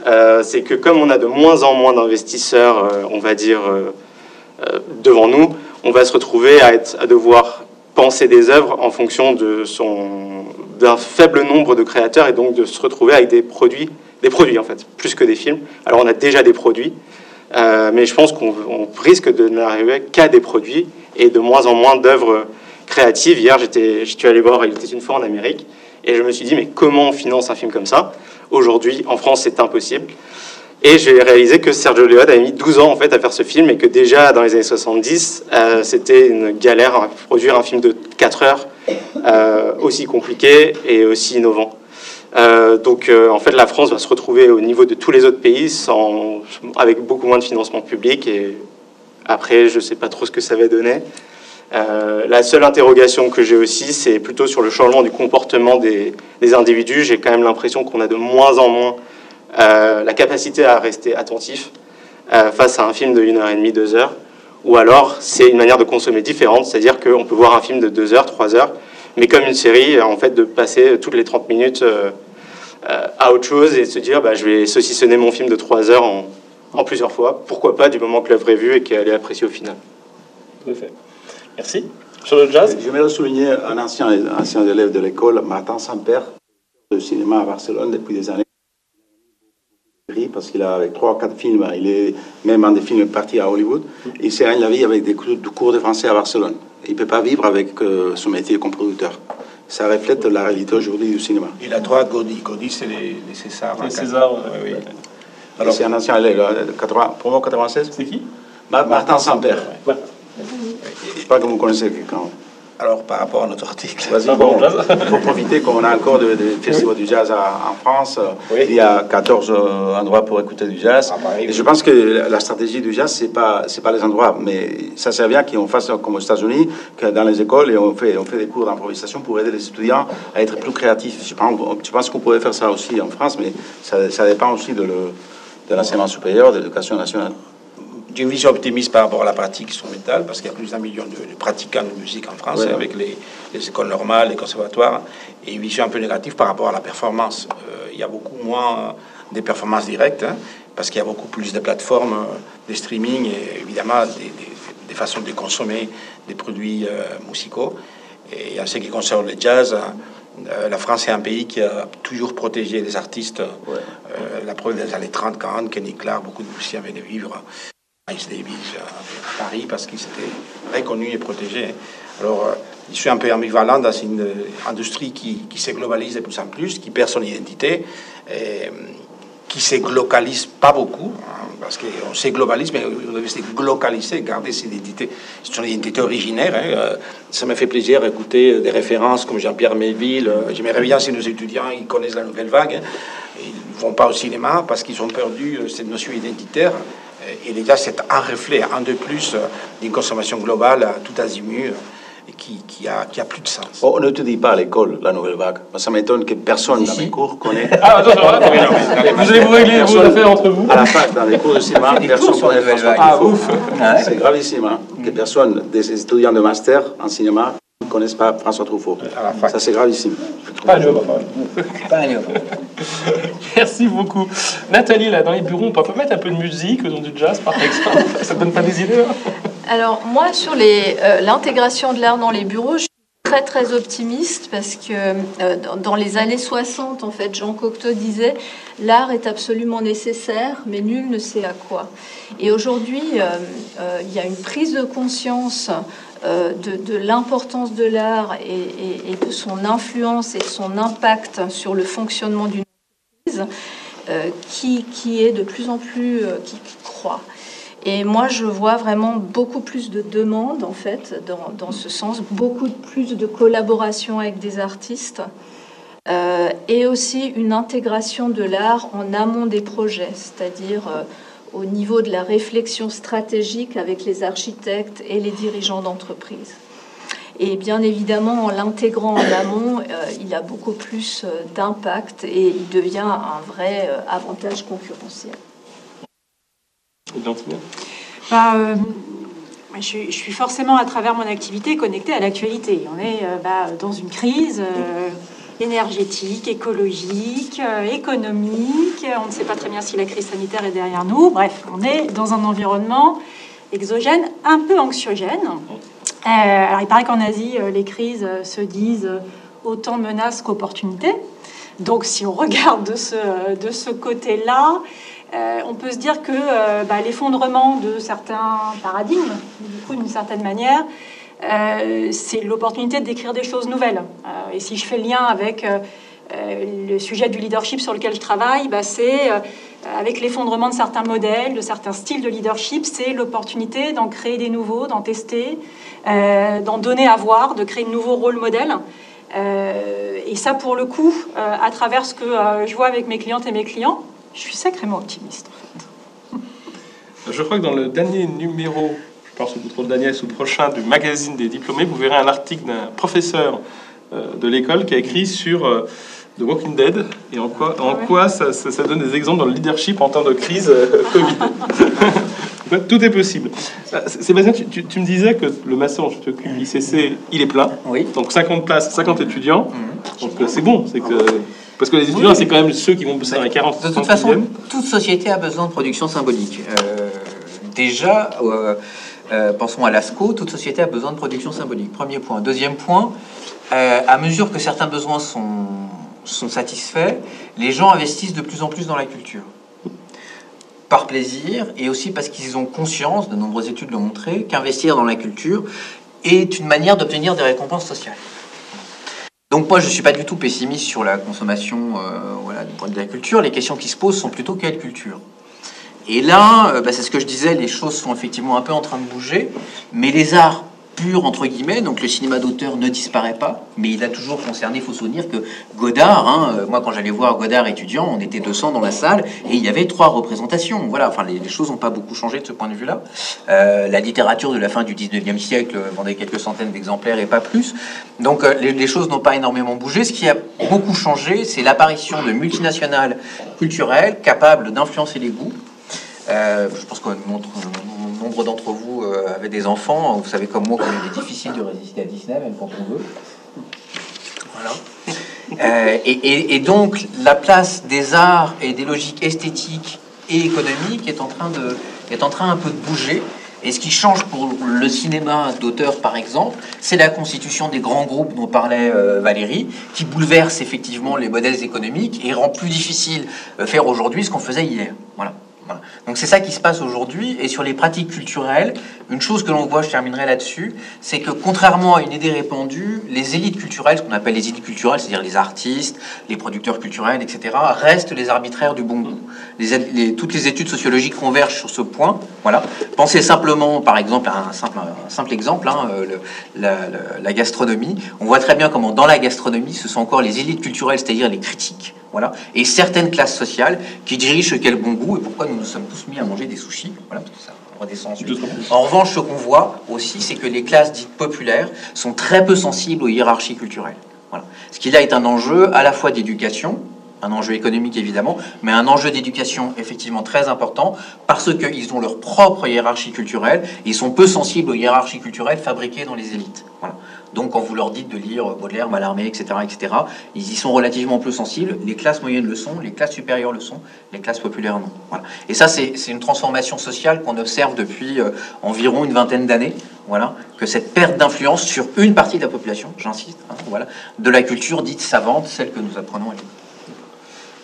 Euh, c'est que comme on a de moins en moins d'investisseurs, euh, on va dire, euh, devant nous, on va se retrouver à, devoir penser des œuvres en fonction d'un faible nombre de créateurs et donc de se retrouver avec des produits, des produits en fait, plus que des films. Alors on a déjà des produits, mais je pense qu'on on risque de n'arriver qu'à des produits et de moins en moins d'œuvres créatives. Hier, j'étais, je suis allé voir Il était une fois en Amérique et je me suis dit mais comment on finance un film comme ça? Aujourd'hui, en France, c'est impossible. Et j'ai réalisé que Sergio Leone avait mis 12 ans en fait à faire ce film et que déjà dans les années 70, euh, c'était une galère à produire un film de 4 heures euh, aussi compliqué et aussi innovant. Euh, donc euh, en fait la France va se retrouver au niveau de tous les autres pays sans, avec beaucoup moins de financement public et après je ne sais pas trop ce que ça va donner. Euh, la seule interrogation que j'ai aussi c'est plutôt sur le changement du comportement des, individus. J'ai quand même l'impression qu'on a de moins en moins la capacité à rester attentif face à un film de 1h30, 2 heures ou alors c'est une manière de consommer différente, c'est-à-dire qu'on peut voir un film de 2 heures, 3 heures, mais comme une série, en fait, de passer toutes les 30 minutes euh, à autre chose et de se dire bah, je vais saucissonner mon film de 3 heures en, en plusieurs fois. Pourquoi pas, du moment que l'œuvre est vue et qu'elle est appréciée au final. Tout à fait. Merci. Sur le jazz? J'aimerais souligner un ancien, ancien élève de l'école, Martin Samper, de cinéma à Barcelone depuis des années. Parce qu'il a avec trois ou quatre films, il est même en des films partis à Hollywood. Il s'est la vie avec des cours de français à Barcelone. Il ne peut pas vivre avec euh, son métier comme producteur ça reflète la réalité aujourd'hui du cinéma. Il a trois Gaudi. Gaudi, c'est les, les Césars. Les Césars, oui. oui. Alors, c'est un ancien élève, 80, promo 96 C'est qui? Martin Samper. Ouais. Je sais pas que vous connaissez quelqu'un. Alors, par rapport à notre article, Vas-y, bon, il faut profiter qu'on a encore des de festivals du jazz à, en France. Oui. Il y a 14 euh, endroits pour écouter du jazz. Ah, oui. Et je pense que la stratégie du jazz, c'est pas c'est pas les endroits, mais ça sert bien qu'on fasse comme aux États-Unis, que dans les écoles, et on fait on fait des cours d'improvisation pour aider les étudiants à être plus créatifs. Je pense, je pense qu'on pourrait faire ça aussi en France, mais ça, ça dépend aussi de, le, de l'enseignement supérieur, de l'éducation nationale j'ai une vision optimiste par rapport à la pratique instrumentale, parce qu'il y a plus d'un million de, pratiquants de musique en France, ouais. avec les, les, écoles normales, les conservatoires, et une vision un peu négative par rapport à la performance. Euh, il y a beaucoup moins des performances directes, hein, parce qu'il y a beaucoup plus de plateformes euh, de streaming et évidemment des, des, des façons de consommer des produits euh, musicaux. Et en ce qui concerne le jazz, euh, la France est un pays qui a toujours protégé les artistes. Ouais. Euh, la preuve des années 30-40, Kenny Clark, beaucoup de musiciens venaient vivre Miles Davis à Paris parce qu'il s'était reconnu et protégé. Alors, euh, je suis un peu ambivalent dans une euh, industrie qui, qui, se de plus en plus, qui perd son identité, et, qui se glocalise pas beaucoup, hein, parce qu'on se globalise, mais on devait se glocaliser, garder ses identités, son identité originaire. Hein. Ça me fait plaisir d'écouter des références comme Jean-Pierre Melville. J'aimerais bien si nos étudiants ils connaissent la nouvelle vague. Hein. Ils ne vont pas au cinéma parce qu'ils ont perdu cette notion identitaire et déjà c'est un reflet, un de plus d'une consommation globale tout azimut qui, qui, a, qui a plus de sens. Oh, on ne te dit pas à l'école la nouvelle vague. Ça m'étonne que personne dans mes cours connaît. Ah, attends, vous allez vous régler vos affaires entre vous À la fac, dans les cours de cinéma, personne connaît la nouvelle vague. Ah, ouf C'est gravissime hein, que personne, des étudiants de master en cinéma, ne connaissent pas François Truffaut. Ça, c'est gravissime. Pas nous, Pas. Merci beaucoup. Nathalie, là, dans les bureaux, on peut mettre un peu de musique, dans du jazz, par exemple. Ça ne donne pas des idées hein Alors, moi, sur l'intégration euh, de l'art dans les bureaux, je suis très, très optimiste parce que euh, dans, dans, les années 60, en fait, Jean Cocteau disait l'art est absolument nécessaire, mais nul ne sait à quoi. Et aujourd'hui, euh, euh, il y a une prise de conscience de, de l'importance de l'art et, de son influence et son impact sur le fonctionnement d'une entreprise euh, qui, qui, est de plus en plus, euh, qui, qui, croît. Et moi, je vois vraiment beaucoup plus de demandes, en fait, dans, dans ce sens, beaucoup plus de collaboration avec des artistes. Euh, et aussi une intégration de l'art en amont des projets, c'est-à-dire euh, au niveau de la réflexion stratégique avec les architectes et les dirigeants d'entreprise. Et bien évidemment, en l'intégrant en amont, euh, il a beaucoup plus euh, d'impact et il devient un vrai euh, avantage concurrentiel. Bah, euh, je, je, suis forcément, à travers mon activité, connectée à l'actualité. On est bah, dans une crise énergétique, écologique, euh, économique. On ne sait pas très bien si la crise sanitaire est derrière nous. Bref, on est dans un environnement exogène, un peu anxiogène. Euh, alors, il paraît qu'en Asie, euh, les crises se disent autant menaces qu'opportunités. Donc, si on regarde de ce, de ce côté-là, on peut se dire que bah, l'effondrement de certains paradigmes, du coup, d'une certaine manière, euh, c'est l'opportunité d'écrire des choses nouvelles. Euh, et si je fais le lien avec euh, le sujet du leadership sur lequel je travaille, bah, c'est avec l'effondrement de certains modèles, de certains styles de leadership, c'est l'opportunité d'en créer des nouveaux, d'en tester, d'en donner à voir, de créer de nouveaux rôles modèles. Et ça, pour le coup, à travers ce que je vois avec mes clientes et mes clients, je suis sacrément optimiste. Je crois que dans le dernier numéro, je pense au contrôle d'Agnès ou prochain du magazine des diplômés, vous verrez un article d'un professeur euh, de l'école qui a écrit sur euh, The Walking Dead et en quoi, en quoi ça, ça- ça donne des exemples dans le leadership en temps de crise euh, Covid. Tout est possible. Sébastien, tu, tu- tu me disais que le master dont tu t'occupes, l'ICC, il est plein. Oui. Donc 50 places, 50 étudiants. Mhm. Donc c'est bon. C'est que, parce que les étudiants, c'est quand même ceux qui vont bosser dans les 40 De toute façon, toute société a besoin de production symbolique. Euh, déjà, euh, euh, pensons à l'ASCO, toute société a besoin de production symbolique. Premier point. Deuxième point, euh, à mesure que certains besoins sont, satisfaits, les gens investissent de plus en plus dans la culture. Par plaisir et aussi parce qu'ils ont conscience, de nombreuses études l'ont montré, qu'investir dans la culture est une manière d'obtenir des récompenses sociales. Donc moi, je ne suis pas du tout pessimiste sur la consommation euh, voilà, du point de vue de la culture. Les questions qui se posent sont plutôt quelle culture? Et là, euh, bah, c'est ce que je disais, les choses sont effectivement un peu en train de bouger, mais les arts purs, entre guillemets, donc le cinéma d'auteur ne disparaît pas, mais il a toujours concerné, il faut souvenir que Godard, hein, euh, moi quand j'allais voir Godard étudiant, on était 200 dans la salle, et il y avait trois représentations. Voilà, enfin les, choses n'ont pas beaucoup changé de ce point de vue-là. Euh, la littérature de la fin du 19e siècle vendait quelques centaines d'exemplaires et pas plus. Donc les choses n'ont pas énormément bougé. Ce qui a beaucoup changé, c'est l'apparition de multinationales culturelles capables d'influencer les goûts. Euh, je pense que notre- nombre d'entre vous euh, avaient des enfants. Vous savez comme moi qu'il est difficile de résister à Disney, même quand on veut. Voilà. Euh, et, donc la place des arts et des logiques esthétiques et économiques est en train de est en train un peu de bouger. Et ce qui change pour le cinéma d'auteur, par exemple, c'est la constitution des grands groupes dont parlait euh, Valérie, qui bouleverse effectivement les modèles économiques et rend plus difficile faire aujourd'hui ce qu'on faisait hier. Voilà. Donc c'est ça qui se passe aujourd'hui. Et sur les pratiques culturelles, une chose que l'on voit, je terminerai là-dessus, c'est que contrairement à une idée répandue, les élites culturelles, ce qu'on appelle les élites culturelles, c'est-à-dire les artistes, les producteurs culturels, etc., restent les arbitraires du bon goût. Toutes les études sociologiques convergent sur ce point. Voilà. Pensez simplement, par exemple, à un simple, exemple, hein, euh, la- la gastronomie. On voit très bien comment dans la gastronomie, ce sont encore les élites culturelles, c'est-à-dire les critiques, voilà, et certaines classes sociales qui dirigent le bon goût et pourquoi nous nous sommes tous mis à manger des sushis, voilà, parce que ça. En revanche, ce qu'on voit aussi, c'est que les classes dites populaires sont très peu sensibles aux hiérarchies culturelles. Voilà. Ce qui là est un enjeu à la fois d'éducation, un enjeu économique évidemment, mais un enjeu d'éducation effectivement très important parce qu'ils ont leur propre hiérarchie culturelle et ils sont peu sensibles aux hiérarchies culturelles fabriquées dans les élites. Voilà. Donc quand vous leur dites de lire Baudelaire, Mallarmé, etc., etc., ils y sont relativement peu sensibles. Les classes moyennes le sont, les classes supérieures le sont, les classes populaires non. Voilà. Et ça, c'est une transformation sociale qu'on observe depuis euh, environ une vingtaine d'années. Voilà, que cette perte d'influence sur une partie de la population, j'insiste, hein, voilà, de la culture dite savante, celle que nous apprenons à l'école.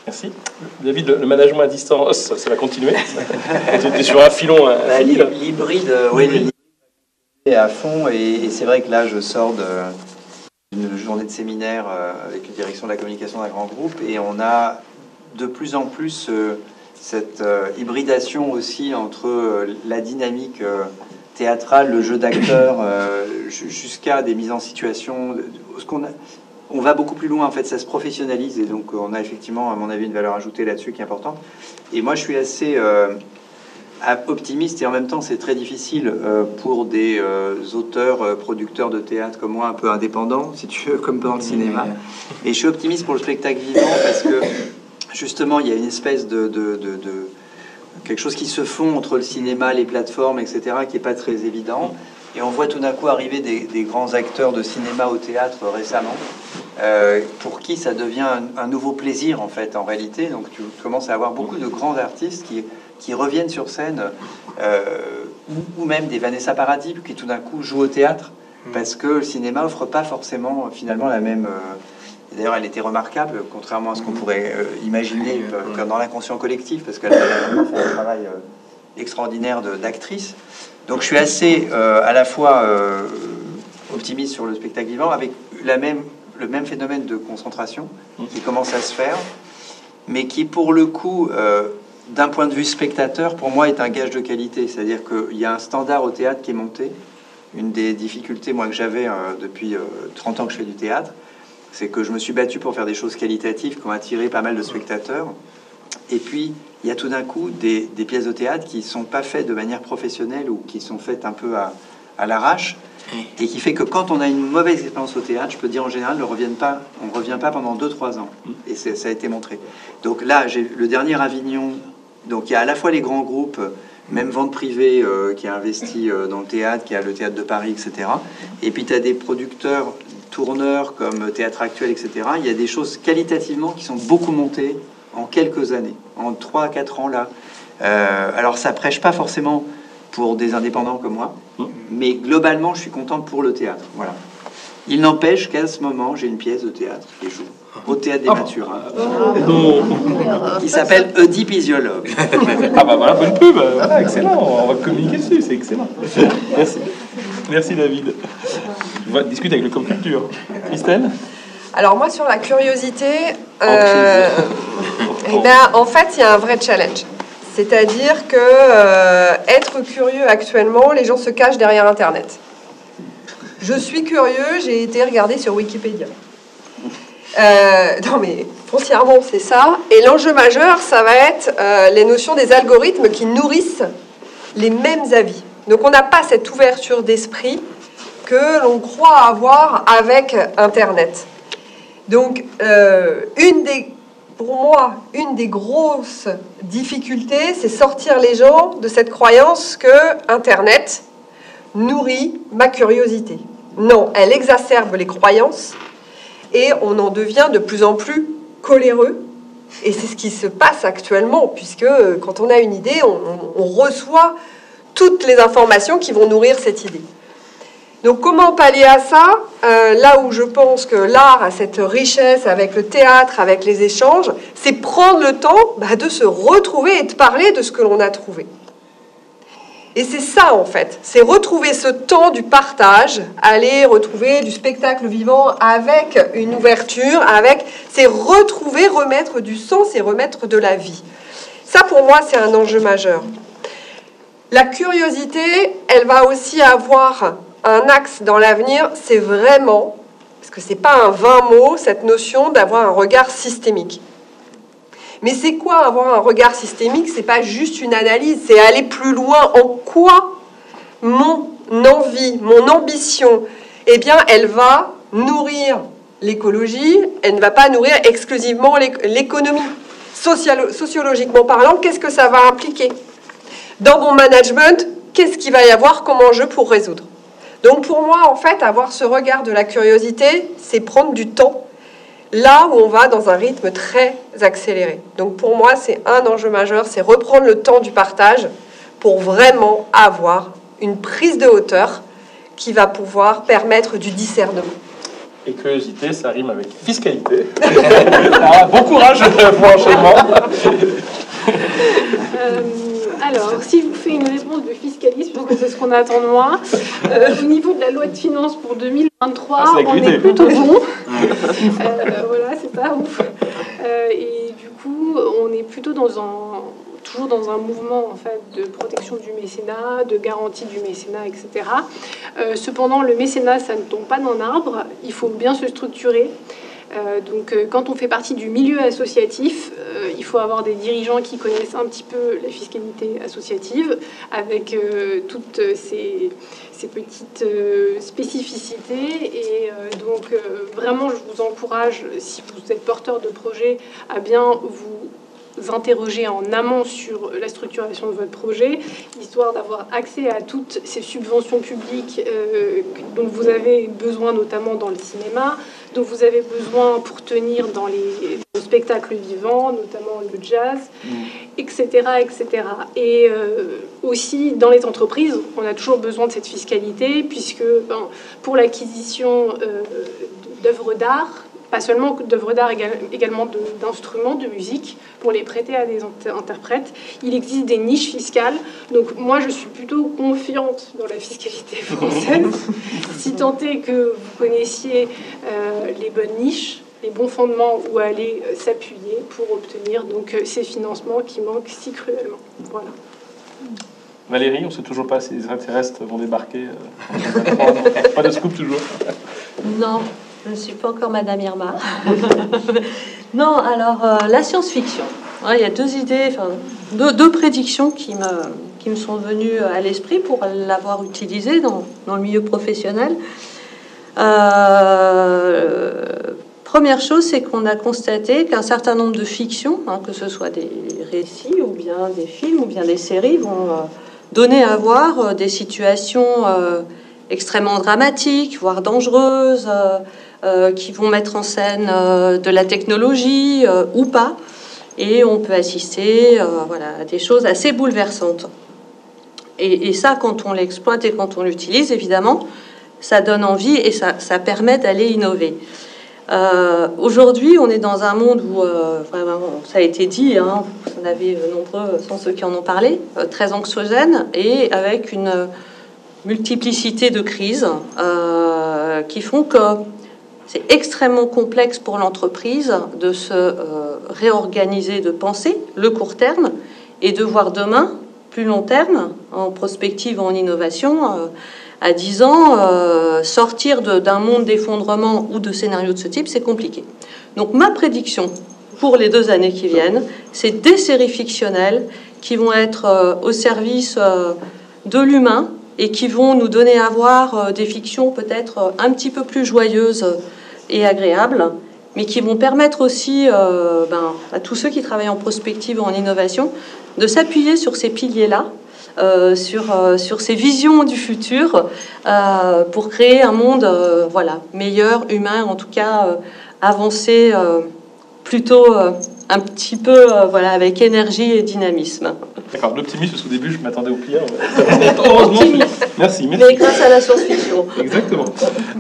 Merci. David, le, management à distance, ça, ça va continuer. tu es sur un filon Bah, infini, là. L'hybride, euh, oui, à fond. Et, c'est vrai que là, je sors d'une journée de séminaire euh, avec une direction de la communication d'un grand groupe et on a de plus en plus euh, cette euh, hybridation aussi entre la dynamique théâtrale, le jeu d'acteur, ju- jusqu'à des mises en situation. Ce qu'on a, on va beaucoup plus loin, en fait, ça se professionnalise et donc on a effectivement, à mon avis, une valeur ajoutée là-dessus qui est importante. Et moi, je suis assez optimiste et en même temps, c'est très difficile euh, pour des euh, auteurs, euh, producteurs de théâtre comme moi, un peu indépendants, si tu veux, comme dans le cinéma. Et je suis optimiste pour le spectacle vivant parce que justement, il y a une espèce de, de- de- de- quelque chose qui se fond entre le cinéma, les plateformes, etc., qui n'est pas très évident. Et on voit tout d'un coup arriver des, des grands acteurs de cinéma au théâtre récemment, euh, pour qui ça devient un, un nouveau plaisir en fait, en réalité. Donc tu commences à avoir beaucoup de grands artistes qui, qui reviennent sur scène, euh, ou, ou même des Vanessa Paradis qui tout d'un coup jouent au théâtre, parce que le cinéma offre pas forcément euh, finalement la même. euh, D'ailleurs, elle était remarquable, contrairement à ce qu'on pourrait euh, imaginer comme dans l'inconscient collectif, parce qu'elle a vraiment fait un travail extraordinaire d'actrice. Donc, je suis assez à la fois optimiste sur le spectacle vivant, avec la même, le même phénomène de concentration qui commence à se faire, mais qui, pour le coup, d'un point de vue spectateur, pour moi, est un gage de qualité. C'est-à-dire qu'il y a un standard au théâtre qui est monté. Une des difficultés, moi, que j'avais euh, depuis euh, 30 ans que je fais du théâtre, C'est que je me suis battu pour faire des choses qualitatives qui ont attiré pas mal de spectateurs. Et puis, il y a tout d'un coup des, pièces de théâtre qui ne sont pas faites de manière professionnelle ou qui sont faites un peu à, l'arrache. Et qui fait que quand on a une mauvaise expérience au théâtre, je peux dire en général, ne reviennent pas, on ne revient pas pendant 2-3 ans. Et ça a été montré. Donc là, j'ai le dernier Avignon. Donc il y a à la fois les grands groupes, même Vente Privée euh, qui a investi euh, dans le théâtre, qui a le théâtre de Paris, etc. Et puis tu as des producteurs, tourneurs comme Théâtre Actuel, etc. Il y a des choses qualitativement qui sont beaucoup montées en quelques années, en 3 à 4 ans là. Euh, alors ça prêche pas forcément pour des indépendants comme moi, mais globalement je suis content pour le théâtre. Voilà. Il n'empêche qu'à ce moment j'ai une pièce de théâtre qui joue au théâtre des Mathurins, qui s'appelle Oedipe Isiologue. Ah bah voilà, bonne pub, voilà, excellent, on va communiquer dessus, c'est excellent. Merci. Merci David. On va discuter avec le Com Culture. Christelle? Alors moi sur la curiosité, euh, eh ben, en fait il y a un vrai challenge. C'est-à-dire que euh, être curieux actuellement, les gens se cachent derrière Internet. Je suis curieux, j'ai été regarder sur Wikipédia. Euh, non mais foncièrement c'est ça. Et l'enjeu majeur, ça va être euh, les notions des algorithmes qui nourrissent les mêmes avis. Donc on n'a pas cette ouverture d'esprit que l'on croit avoir avec Internet. Donc euh, une des, pour moi, une des grosses difficultés, c'est sortir les gens de cette croyance que Internet nourrit ma curiosité. Non, elle exacerbe les croyances et on en devient de plus en plus coléreux. Et c'est ce qui se passe actuellement, puisque euh, quand on a une idée, on, reçoit toutes les informations qui vont nourrir cette idée. Donc comment pallier à ça? Euh, Là où je pense que l'art a cette richesse avec le théâtre, avec les échanges, c'est prendre le temps bah, de se retrouver et de parler de ce que l'on a trouvé. Et c'est ça en fait, c'est retrouver ce temps du partage, aller retrouver du spectacle vivant avec une ouverture, avec, c'est retrouver, remettre du sens et remettre de la vie. Ça pour moi c'est un enjeu majeur. La curiosité, elle va aussi avoir un axe dans l'avenir, c'est vraiment, parce que c'est pas un vain mot, cette notion d'avoir un regard systémique. Mais c'est quoi avoir un regard systémique? C'est pas juste une analyse, c'est aller plus loin. En quoi mon envie, mon ambition, eh bien, elle va nourrir l'écologie, elle ne va pas nourrir exclusivement l'éc- l'économie. Sociologiquement parlant, qu'est-ce que ça va impliquer? Dans mon management, qu'est-ce qu'il va y avoir? Comme enjeu pour résoudre? Donc pour moi, en fait, avoir ce regard de la curiosité, c'est prendre du temps là où on va dans un rythme très accéléré. Donc pour moi, c'est un enjeu majeur, c'est reprendre le temps du partage pour vraiment avoir une prise de hauteur qui va pouvoir permettre du discernement. Et curiosité, ça rime avec fiscalité. Ah, bon courage pour l'enchaînement. Euh, alors, si je vous fais une réponse de fiscaliste, parce que c'est ce qu'on attend de moi, euh, au niveau de la loi de finances pour 2023, Ah, on est plutôt bon. Euh, voilà, c'est pas ouf. Euh, et du coup, on est plutôt dans un toujours dans un mouvement en fait de protection du mécénat, de garantie du mécénat, etc. Euh, cependant, le mécénat, ça ne tombe pas d'un arbre. Il faut bien se structurer. Euh, donc, euh, quand on fait partie du milieu associatif, euh, il faut avoir des dirigeants qui connaissent un petit peu la fiscalité associative, avec toutes ces, petites spécificités. Et donc, vraiment, je vous encourage, si vous êtes porteur de projet, à bien vous interroger en amont sur la structuration de votre projet, histoire d'avoir accès à toutes ces subventions publiques dont vous avez besoin, notamment dans le cinéma, dont vous avez besoin pour tenir dans les, les spectacles vivants, notamment le jazz, etc. etc. Et euh, aussi, dans les entreprises, on a toujours besoin de cette fiscalité, puisque ben, pour l'acquisition euh, d'œuvres d'art, pas seulement d'œuvres d'art, égal- également d'instruments de musique pour les prêter à des int- interprètes. Il existe des niches fiscales. Donc moi, je suis plutôt confiante dans la fiscalité française. si tant est que vous connaissiez euh, les bonnes niches, les bons fondements où aller euh, s'appuyer pour obtenir donc euh, ces financements qui manquent si cruellement. Voilà. Valérie, on ne sait toujours pas si les extraterrestres vont débarquer. euh, en 2023. pas de scoop toujours. Non, Je ne suis pas encore Madame Irma. non, alors euh, la science-fiction. Il y a deux idées, enfin, deux, prédictions qui me, qui me sont venues à l'esprit pour l'avoir utilisée dans, dans, le milieu professionnel. Euh, première chose, c'est qu'on a constaté qu'un certain nombre de fictions, hein, que ce soit des récits ou bien des films ou bien des séries, vont euh, donner à voir euh, des situations euh, extrêmement dramatiques, voire dangereuses, euh, qui vont mettre en scène de la technologie ou pas. Et on peut assister voilà, à des choses assez bouleversantes. Et, ça, quand on l'exploite et quand on l'utilise, évidemment, ça donne envie et ça, ça permet d'aller innover. Euh, Aujourd'hui, on est dans un monde où, euh, vraiment, ça a été dit, hein, vous en avez nombreux, sont ceux qui en ont parlé, euh, très anxiogène et avec une multiplicité de crises euh, qui font que c'est extrêmement complexe pour l'entreprise de se euh, réorganiser, de penser le court terme et de voir demain, plus long terme, en prospective, en innovation euh, à 10 ans, euh, sortir d'un monde d'effondrement ou de scénarios de ce type, c'est compliqué. Donc ma prédiction pour les deux années qui viennent, c'est des séries fictionnelles qui vont être au service de l'humain et qui vont nous donner à voir des fictions peut-être un petit peu plus joyeuses et agréables, mais qui vont permettre aussi euh, ben, à tous ceux qui travaillent en prospective ou en innovation de s'appuyer sur ces piliers-là euh, sur, euh, sur ces visions du futur pour créer un monde voilà, meilleur, humain, en tout cas avancé plutôt un petit peu voilà, avec énergie et dynamisme. D'accord, l'optimisme, parce qu'au début je m'attendais au pire. Heureusement, merci, merci. Mais grâce à la science-fiction. Exactement.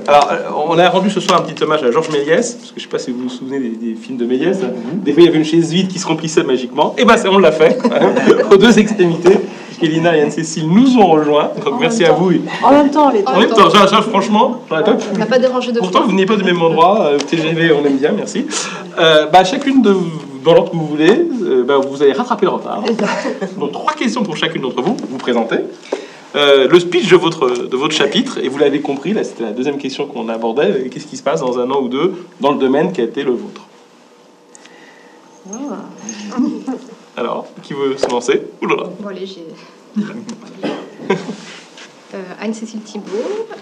Alors, on a rendu ce soir un petit hommage à Georges Méliès, parce que je ne sais pas si vous vous souvenez des, des films de Méliès. Hein. Des fois, il y avait une chaise vide qui se remplissait magiquement. Et bien, on l'a fait, hein, aux deux extrémités. Elina et Anne-Cécile nous ont rejoints. Donc, En merci à temps. vous. En même temps, les deux. En même temps, ça, ça, franchement, j'aurais pas pu. On n'a pas dérangé de Pourtant, vous n'êtes pas du même endroit. euh, TGV, on aime bien, merci. Euh, bah, chacune de dans l'ordre que vous voulez, euh, bah, vous allez rattraper le retard. Donc, trois questions pour chacune d'entre vous. Vous présentez. Euh, le speech de votre, de votre chapitre, et vous l'avez compris, là c'était la deuxième question qu'on abordait, euh, qu'est-ce qui se passe dans un an ou deux dans le domaine qui a été le vôtre? Alors, qui veut se lancer Ouh là là. Bon, allez, j'ai. Euh, Anne-Cécile Thibault.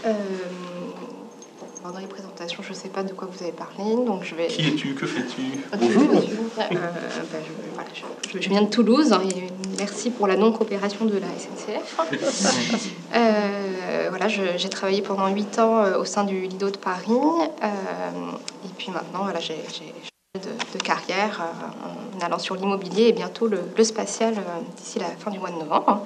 Euh, bon, dans les présentations, je ne sais pas de quoi vous avez parlé, donc je vais. Qui es-tu? Que fais-tu? Euh, Bonjour. bah, je, voilà, je- je viens de Toulouse hein, et merci pour la non-coopération de la SNCF. Euh, voilà, j'ai travaillé pendant 8 ans euh, au sein du Lido de Paris euh, et puis maintenant, voilà, j'ai de, de carrière euh, en allant sur l'immobilier et bientôt le, le spatial euh, d'ici la fin du mois de novembre.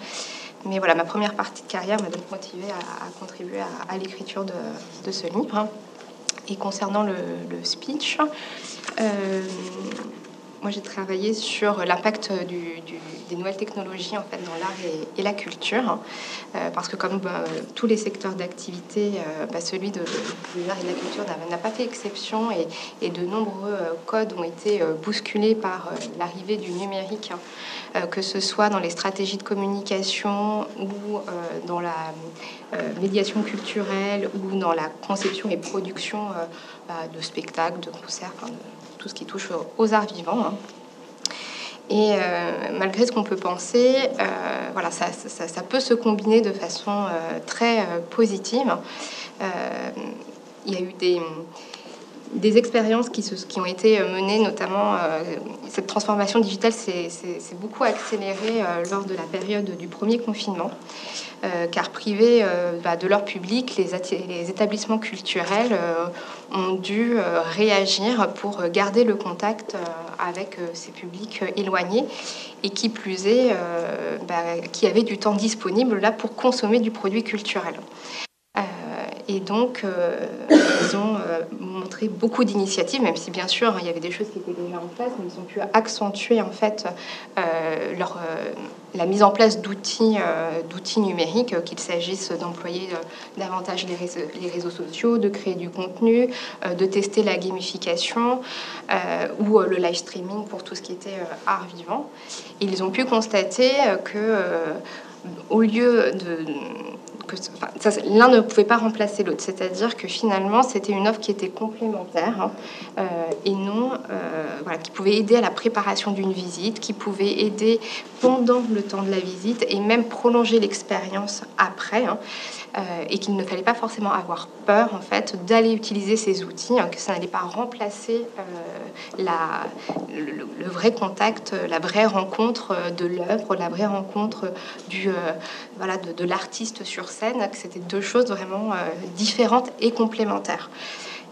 Mais voilà, ma première partie de carrière m'a donc motivée à, contribuer à, l'écriture de, ce livre. Et concernant le, speech, euh, moi j'ai travaillé sur l'impact des nouvelles technologies en fait dans l'art et, la culture, Euh, parce que comme bah, tous les secteurs d'activité, euh, bah, celui de, l'art et de la culture n'a- pas fait exception et, de nombreux codes ont été bousculés par l'arrivée du numérique, que ce soit dans les stratégies de communication ou euh, dans la euh, médiation culturelle ou dans la conception et production euh, de spectacles, de concerts, tout ce qui touche aux- arts vivants. hein. Et euh, malgré ce qu'on peut penser, euh, voilà, ça, peut se combiner de façon euh, très euh, positive. Euh, il y a eu des, des expériences qui, ont été menées, notamment euh, cette transformation digitale s'est beaucoup accélérée euh, lors de la période du premier confinement, euh, car privés euh, bah, de leur public, les, établissements culturels euh, ont dû euh, réagir pour garder le contact euh, avec euh, ces publics euh, éloignés et qui plus est, euh, bah, qui avaient du temps disponible là pour consommer du produit culturel. Et donc, euh, ils ont euh, montré beaucoup d'initiatives, même si bien sûr il y avait des choses qui étaient déjà en place, mais ils ont pu accentuer en fait euh, leur, la mise en place d'outils, numériques, qu'il s'agisse d'employer davantage les réseaux, les réseaux sociaux, de créer du contenu, de tester la gamification ou le live streaming pour tout ce qui était art vivant. Ils ont pu constater que au lieu de l'un ne pouvait pas remplacer l'autre. C'est-à-dire que finalement, c'était une offre qui était complémentaire hein, euh, et non, euh, qui pouvait aider à la préparation d'une visite, qui pouvait aider pendant le temps de la visite et même prolonger l'expérience après. hein. Euh, et qu'il ne fallait pas forcément avoir peur en fait d'aller utiliser ces outils, hein, que ça n'allait pas remplacer euh, le, vrai contact, euh, la vraie rencontre de l'œuvre, la vraie rencontre de, l'artiste sur scène, que c'était deux choses vraiment différentes et complémentaires.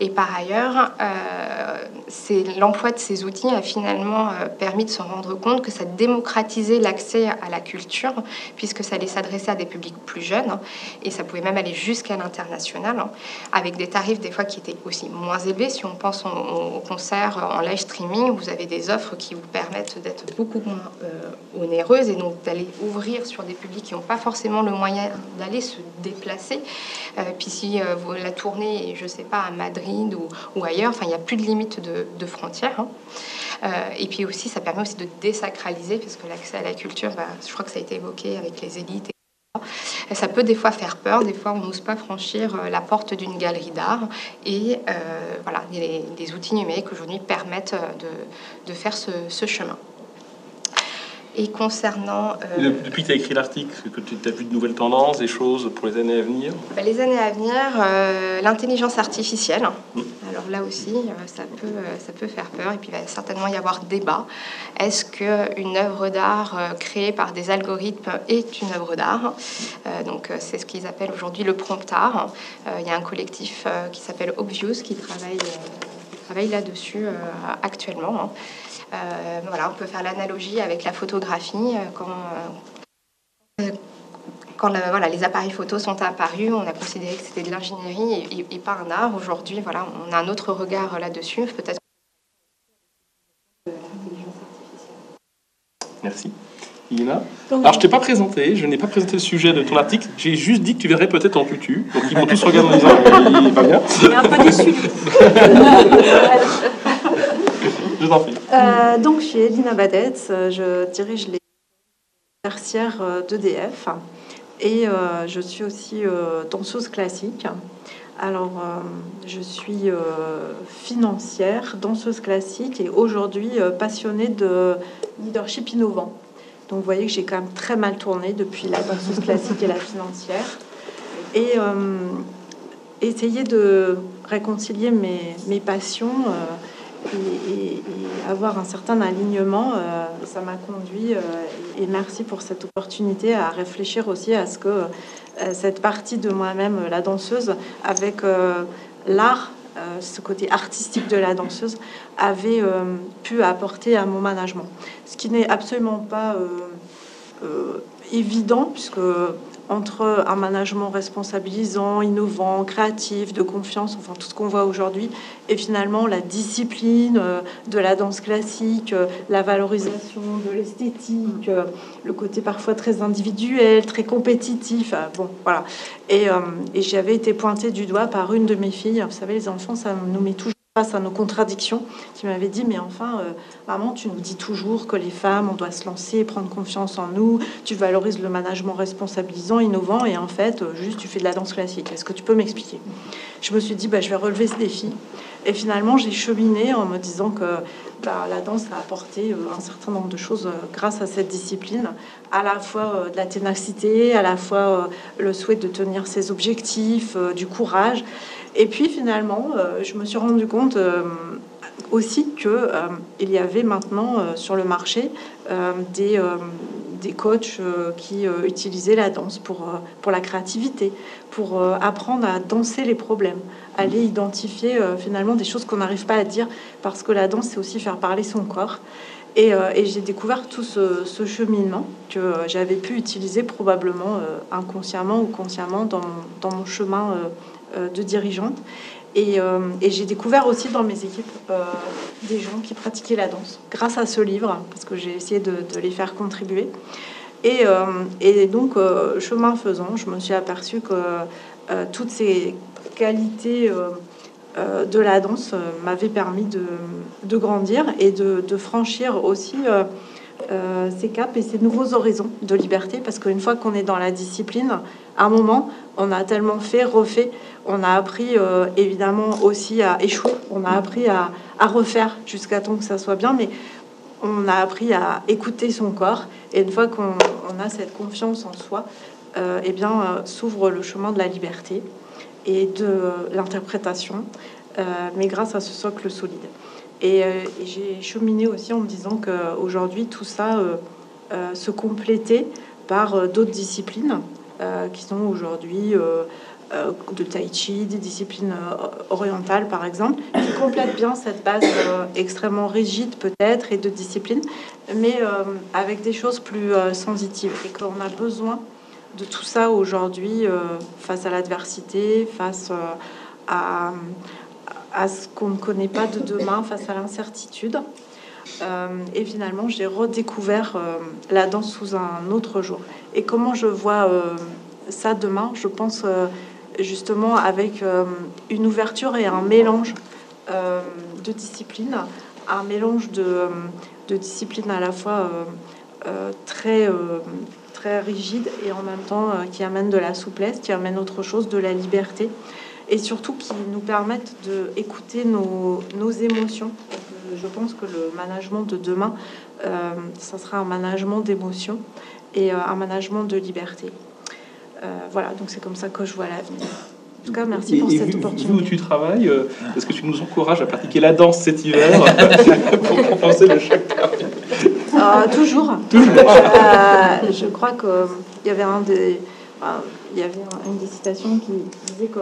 Et par ailleurs, euh, l'emploi de ces outils a finalement euh, permis de se rendre compte que ça démocratisait l'accès à la culture, puisque ça allait s'adresser à des publics plus jeunes, et ça pouvait même aller jusqu'à l'international, avec des tarifs des fois qui étaient aussi moins élevés. Si on pense au, au concert en live streaming, vous avez des offres qui vous permettent d'être beaucoup moins euh, onéreuses et donc d'aller ouvrir sur des publics qui n'ont pas forcément le moyen d'aller se déplacer. Puis si la tournée je sais pas, à Madrid ou, ou ailleurs, enfin, il n'y a plus de limite de, frontières. hein. Euh, et puis aussi, ça permet aussi de désacraliser, parce que l'accès à la culture, bah, je crois que ça a été évoqué avec les élites. Et ça peut des fois faire peur, des fois on n'ose pas franchir euh, la porte d'une galerie d'art. Et euh, voilà, les, outils numériques aujourd'hui permettent de, faire ce chemin. Et concernant euh, Depuis que tu as écrit l'article, que tu as vu de nouvelles tendances, des choses pour les années à venir? Bah, les années à venir, euh, l'intelligence artificielle. Mm. Alors là aussi, euh, ça peut, ça peut faire peur et puis il va certainement y avoir débat. Est-ce qu'une œuvre d'art créée par des algorithmes est une œuvre d'art? Euh, Donc c'est ce qu'ils appellent aujourd'hui le prompt art. Il y a un collectif qui s'appelle Obvious qui travaille, là-dessus actuellement. Euh, voilà, on peut faire l'analogie avec la photographie euh, quand euh, quand la- voilà, les appareils photos sont apparus, on a considéré que c'était de l'ingénierie et, et- et pas un art. Aujourd'hui, voilà, on a un autre regard là-dessus. Peut-être. Merci. Ina Alors, je t'ai pas présenté, je n'ai pas présenté le sujet de ton article, j'ai juste dit que tu verrais peut-être en tutu. Donc, ils m'ont tous regardé en disant il est pas bien. Il est un peu déçu. Je. Euh, donc, je suis Elina Badetz, euh, je dirige les tertiaires euh, d'EDF et je suis aussi danseuse classique. Alors, je suis financière, danseuse classique et aujourd'hui passionnée de leadership innovant. Donc, vous voyez que j'ai quand même très mal tourné depuis la danseuse classique et la financière. Et essayer de réconcilier mes, mes passions et, avoir un certain alignement, euh, ça m'a conduit, euh, et, merci pour cette opportunité, à réfléchir aussi à ce que euh, cette partie de moi-même, la danseuse, avec l'art, ce côté artistique de la danseuse, avait pu apporter à mon management. Ce qui n'est absolument pas évident, puisque entre un management responsabilisant, innovant, créatif, de confiance, enfin tout ce qu'on voit aujourd'hui, et finalement la discipline euh, de la danse classique, euh, la valorisation de l'esthétique, euh, le côté parfois très individuel, très compétitif, bon voilà. Et, et j'avais été pointée du doigt par une de mes filles, vous savez, les enfants, ça nous met toujours face à nos contradictions, qui m'avait dit, mais enfin, euh, maman, tu nous dis toujours que les femmes, on doit se lancer, prendre confiance en nous, tu valorises le management responsabilisant, innovant, et en fait, euh, juste, tu fais de la danse classique. Est-ce que tu peux m'expliquer? Je me suis dit, bah, je vais relever ce défi. Et finalement, j'ai cheminé en me disant que bah, la danse a apporté euh, un certain nombre de choses grâce à cette discipline, à la fois de la ténacité, à la fois le souhait de tenir ses objectifs, du courage. Et puis finalement, euh, je me suis rendu compte euh, aussi que euh, il y avait maintenant sur le marché des, des coachs qui utilisaient la danse pour, pour la créativité, pour apprendre à danser les problèmes, aller identifier finalement des choses qu'on n'arrive pas à dire parce que la danse, c'est aussi faire parler son corps. Et, j'ai découvert tout ce, ce cheminement que j'avais pu utiliser probablement inconsciemment ou consciemment dans dans mon chemin de dirigeante. Et, euh, et j'ai découvert aussi dans mes équipes euh, des gens qui pratiquaient la danse grâce à ce livre, parce que j'ai essayé de, les faire contribuer. Et, euh, et donc, euh, chemin faisant, je me suis aperçue que euh, toutes ces qualités euh, euh, de la danse euh, m'avaient permis de, grandir et de franchir aussi euh, ces caps et ces nouveaux horizons de liberté, parce qu'une fois qu'on est dans la discipline, à un moment, on a tellement fait, refait, on a appris euh, évidemment aussi à échouer, on a appris à, refaire jusqu'à temps que ça soit bien, mais on a appris à écouter son corps, et une fois qu'on on a cette confiance en soi, euh, eh bien, s'ouvre le chemin de la liberté et de l'interprétation, mais grâce à ce socle solide. Et, euh, et j'ai cheminé aussi en me disant qu'aujourd'hui, tout ça euh, euh, se complétait par d'autres disciplines qui sont aujourd'hui de tai chi, des disciplines orientales par exemple, qui complètent bien cette base extrêmement rigide peut-être et de discipline, mais avec des choses plus sensitives. Et qu'on a besoin de tout ça aujourd'hui face à l'adversité, face à, à ce qu'on ne connaît pas de demain, face à l'incertitude. Euh, et finalement, j'ai redécouvert euh, la danse sous un autre jour. Et comment je vois euh, ça demain? Je pense justement avec une ouverture et un mélange de disciplines, un mélange de, de disciplines à la fois très, très rigides et en même temps qui amènent de la souplesse, qui amènent autre chose, de la liberté et surtout qui nous permettent d'écouter nos, nos émotions. Je pense que le management de demain, euh, ça sera un management d'émotions et euh, un management de liberté. Euh, voilà, donc c'est comme ça que je vois l'avenir. En tout cas, merci Et, pour et cette vu, opportunité. vu où tu travailles, est-ce que tu nous encourages à pratiquer la danse cet hiver pour compenser le choc toujours. Toujours. Je crois qu'il y avait un des, il y avait un- une des citations qui disait que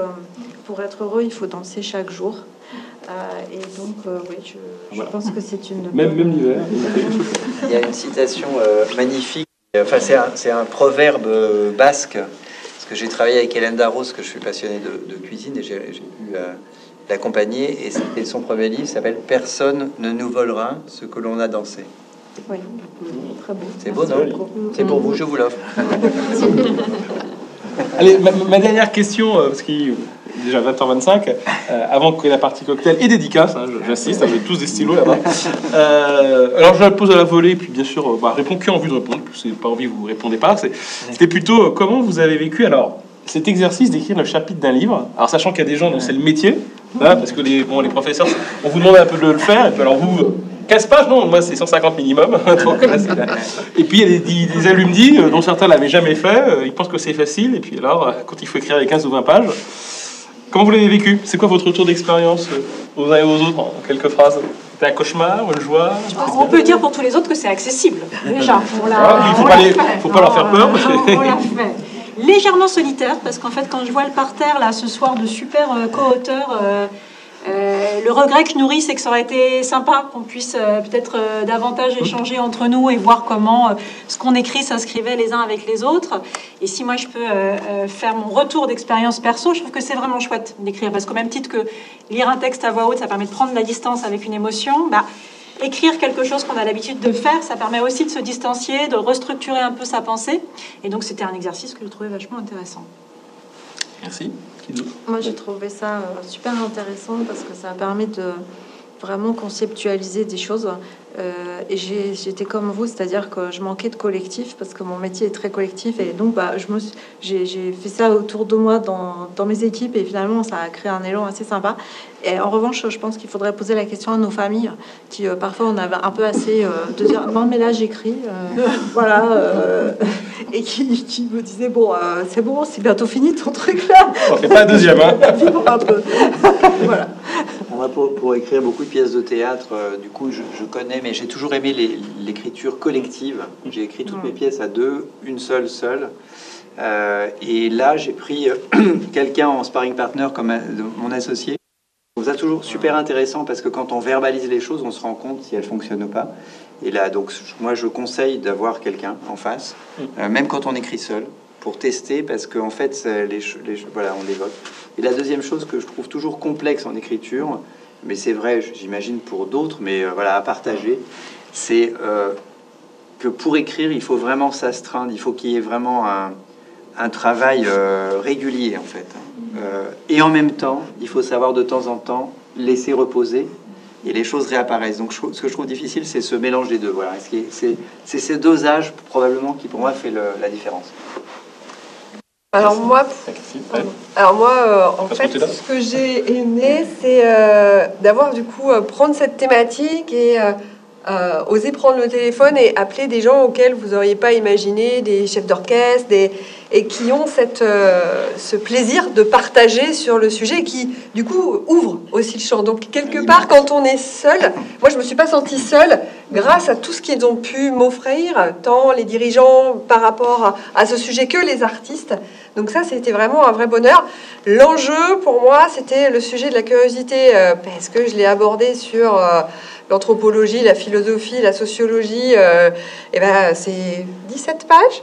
pour être heureux, il faut danser chaque jour. Euh, et donc, euh, oui, je, je Voilà. pense que c'est une. Même, même l'hiver. Il y a une citation euh, magnifique. Enfin, c'est un, c'est un proverbe euh, basque. Parce que j'ai travaillé avec Hélène Darros, que je suis passionné de, de cuisine, et j'ai j'ai pu euh, l'accompagner. Et c'était son premier livre, s'appelle Personne ne nous volera ce que l'on a dansé. Oui, très beau. C'est beau, non C'est pour vous, je vous l'offre. Allez, ma, ma dernière question, parce qu'il déjà 20h25, euh, avant que la partie cocktail et dédicace, hein, j'insiste, vous avez tous des stylos là-bas. Euh, alors je la pose à la volée, puis bien sûr, euh, bah, réponds qui a envie de répondre, n'avez pas envie, vous répondez pas. C'est- C'était plutôt euh, comment vous avez vécu alors cet exercice d'écrire le chapitre d'un livre, alors sachant qu'il y a des gens dont c'est le métier, hein, parce que les, bon, les professeurs, on vous demande un peu de le faire, et puis alors vous, euh, 15 pages, non, moi c'est 150 minimum. Donc, là, c'est- et puis il y a des, des alumni dont certains l'avaient jamais fait, ils pensent que c'est facile, et puis alors, quand il faut écrire les 15 ou 20 pages, comment vous l'avez vécu? C'est quoi votre retour d'expérience euh, aux uns et aux autres en quelques phrases? C'était un cauchemar, une joie? On peut dire pour tous les autres que c'est accessible, déjà. On l'a- Ah, il faut on pas l'a les- fait. faut pas leur faire peur, parce que- On l'a fait. Légèrement solitaire, parce qu'en fait, quand je vois le parterre, là, ce soir, de super euh, co-auteurs, euh, euh, le regret que je nourris, c'est que ça aurait été sympa qu'on puisse euh, peut-être euh, davantage échanger entre nous et voir comment ce qu'on écrit s'inscrivait les uns avec les autres. Et si moi, je peux faire mon retour d'expérience perso, je trouve que c'est vraiment chouette d'écrire, parce qu'au même titre que lire un texte à voix haute, ça permet de prendre la distance avec une émotion, bah, écrire quelque chose qu'on a l'habitude de faire, ça permet aussi de se distancier, de restructurer un peu sa pensée. Et donc, c'était un exercice que je trouvais vachement intéressant. Merci. Moi, j'ai trouvé ça euh, super intéressant parce que ça permet de vraiment conceptualiser des choses. Euh, et j'ai- j'étais comme vous, c'est-à-dire que je manquais de collectif parce que mon métier est très collectif. Et donc, bah, je me suis- j'ai j'ai fait ça autour de moi dans, dans mes équipes et finalement, ça a créé un élan assez sympa. Et en revanche, je pense qu'il faudrait poser la question à nos familles qui, euh, parfois, on avait un peu assez euh, de dire non, mais là, j'écris. euh, voilà. euh, et qui, qui me disaient bon, euh, c'est bon, c'est bientôt fini ton truc là. On fait pas un deuxième, hein. Vivons un peu. voilà. Moi, pour, pour écrire beaucoup de pièces de théâtre, euh, du coup, je, je connais, mais j'ai toujours aimé l'écriture collective. J'ai écrit toutes mes pièces à deux, une seule, seule. Euh, et là, j'ai pris euh, quelqu'un en sparring partner comme mon associé. Je trouve ça toujours super intéressant parce que quand on verbalise les choses, on se rend compte si elles fonctionnent ou pas. Et là, donc, moi, je conseille d'avoir quelqu'un en face, euh, même quand on écrit seul, pour tester parce qu'en fait, les, les voilà, on évoque. Et la deuxième chose que je trouve toujours complexe en écriture, mais c'est vrai, j'imagine pour d'autres, mais euh, voilà, à partager, c'est euh, que pour écrire, il faut vraiment s'astreindre, il faut qu'il y ait vraiment un, travail euh, régulier en fait. Et en même temps, il faut savoir de temps en temps laisser reposer et les choses réapparaissent. Donc je- ce que je trouve difficile, c'est ce mélange des deux. Voilà. C'est ces deux âges probablement qui pour moi fait la différence. Alors moi, alors moi, euh, en À ce fait, ce que j'ai aimé, c'est euh, d'avoir du coup euh, prendre cette thématique et oser prendre le téléphone et appeler des gens auxquels vous n'auriez pas imaginé, des chefs d'orchestre, des et qui ont cette, euh, ce plaisir de partager sur le sujet, et qui du coup ouvre aussi le champ. Donc quelque part, quand on est seul, moi je me suis pas sentie seule grâce à tout ce qu'ils ont pu m'offrir, tant les dirigeants par rapport à, ce sujet que les artistes. Donc ça, c'était vraiment un vrai bonheur. L'enjeu pour moi, c'était le sujet de la curiosité, euh, parce que je l'ai abordé sur euh, l'anthropologie, la philosophie, la sociologie. euh, et ben, c'est 17 pages.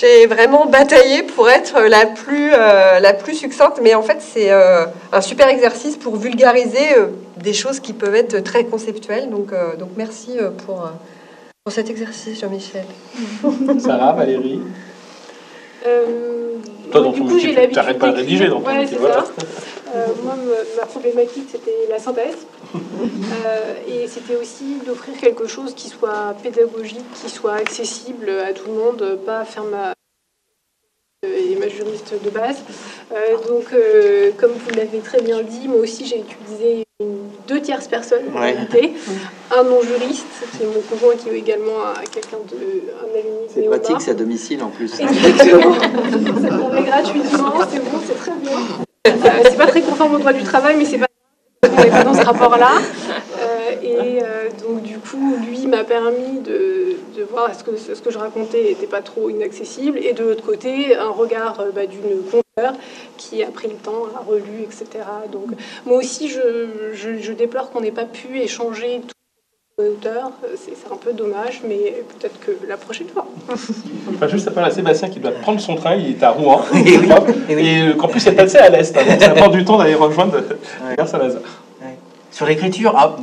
J'ai vraiment bataillé pour être la plus, euh, la plus succincte, mais en fait, c'est euh, un super exercice pour vulgariser euh, des choses qui peuvent être très conceptuelles. Donc, donc merci pour, pour cet exercice, Jean-Michel. Sarah, Valérie Toi, moi, dans du ton coup, métier, j'ai tu l'habitude t'arrêtes pas de rédiger dans ton Ouais, métier, c'est voilà. ça. Euh, moi, ma problématique, c'était la synthèse. Euh, et c'était aussi d'offrir quelque chose qui soit pédagogique, qui soit accessible à tout le monde, pas faire ma et ma juriste de base. Euh, donc, euh, comme vous l'avez très bien dit, moi aussi j'ai utilisé une- deux tierces personnes en Ouais. réalité. Un non-juriste, c'est mon conjoint qui est également un- quelqu'un de un alumni C'est pratique, c'est à domicile en plus. Exactement. Ça permet gratuitement, c'est bon, c'est très bien. Euh, c'est pas très conforme au droit du travail, mais c'est pas on n'est pas dans ce rapport-là. Euh, et euh, donc, du coup, lui m'a permis de, de voir est-ce que ce que je racontais n'était pas trop inaccessible. Et de l'autre côté, un regard euh, bah, d'une conteur qui a pris le temps, a relu, etc. Donc, moi aussi, je, je- je déplore qu'on n'ait pas pu échanger tout les auteurs. C'est un peu dommage, mais peut-être que la prochaine fois. Enfin, juste après, là, Sébastien qui doit prendre son train, il est à Rouen, je crois, et euh, qu'en plus, c'est assez à l'est, hein, donc ça prend du temps d'aller rejoindre Saint-Lazare. Sur l'écriture, ah,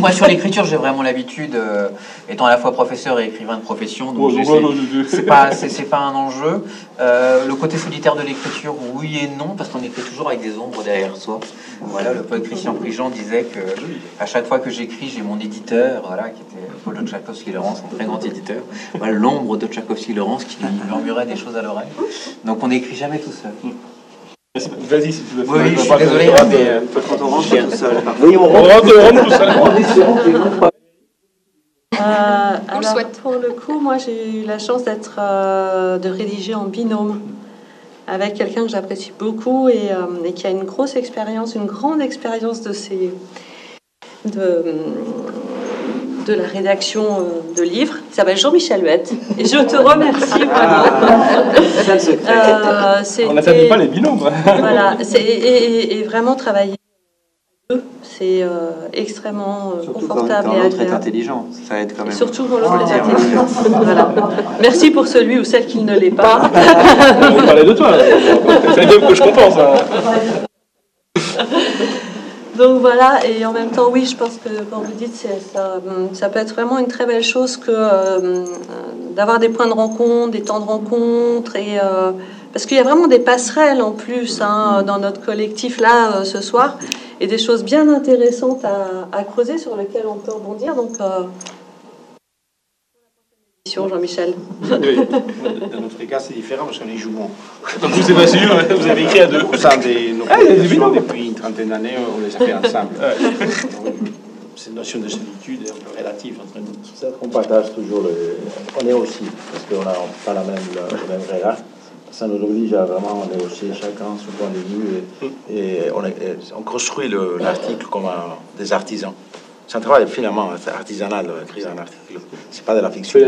moi, sur l'écriture, j'ai vraiment l'habitude, euh, étant à la fois professeur et écrivain de profession, donc Ouais, c'est- pas, un enjeu. Euh, le côté solitaire de l'écriture, oui et non, parce qu'on écrit toujours avec des ombres derrière soi. Voilà, le poète Christian Prigent disait que à chaque fois que j'écris, j'ai mon éditeur, voilà, qui était Paul de Tchaikovsky-Laurence, un très grand éditeur. Voilà, l'ombre de Tchaikovsky-Laurence qui lui murmurait des choses à l'oreille. Donc on n'écrit jamais tout seul. Vas-y si tu veux. Oui, je suis désolé, mais, euh, Quand on rentre tout seul. Oui, on rentre, on rentre tout seul. Euh, On le alors, souhaite. pour le coup, moi, j'ai eu la chance d'être, euh, de rédiger en binôme avec quelqu'un que j'apprécie beaucoup et, euh, et qui a une grosse expérience, une grande expérience de ces, de, de la rédaction euh, de livres. Il s'appelle Jean-Michel Huette et je te remercie. Ah. Euh, On c'était- pas les binômes. voilà, c'est- et, et- et vraiment travailler c'est euh, extrêmement euh, quand, confortable quand et l'autre est agréable. intelligent, ça aide quand même. Surtout quand l'autre est intelligent. Voilà. Merci pour celui ou celle qui ne l'est pas. On parlait de toi. C'est bien que je compense. hein. Donc voilà, et en même temps, oui, je pense que quand vous dites ça, hum, ça peut être vraiment une très belle chose que euh, d'avoir des points de rencontre, des temps de rencontre, et euh, parce qu'il y a vraiment des passerelles en plus hein, dans notre collectif là euh, ce soir, et des choses bien intéressantes à, à creuser sur lesquelles on peut rebondir. Donc, Jean-Michel. Dans notre cas, c'est différent parce qu'on est jumeaux. Donc vous, Sébastien, vous avez écrit à deux. Au sein de nos Ah, depuis une trentaine d'années, on les a fait ensemble. Cette notion de solitude est un peu relative entre nous. C'est qu'on partage toujours le. On est aussi, parce qu'on n'a pas la même, le même regard. Ça nous oblige à vraiment négocier chacun son point de vue et, et on, est- et on construit le- l'article comme un- des artisans. C'est un travail finalement artisanal, euh, écrire un article. C'est pas de la fiction.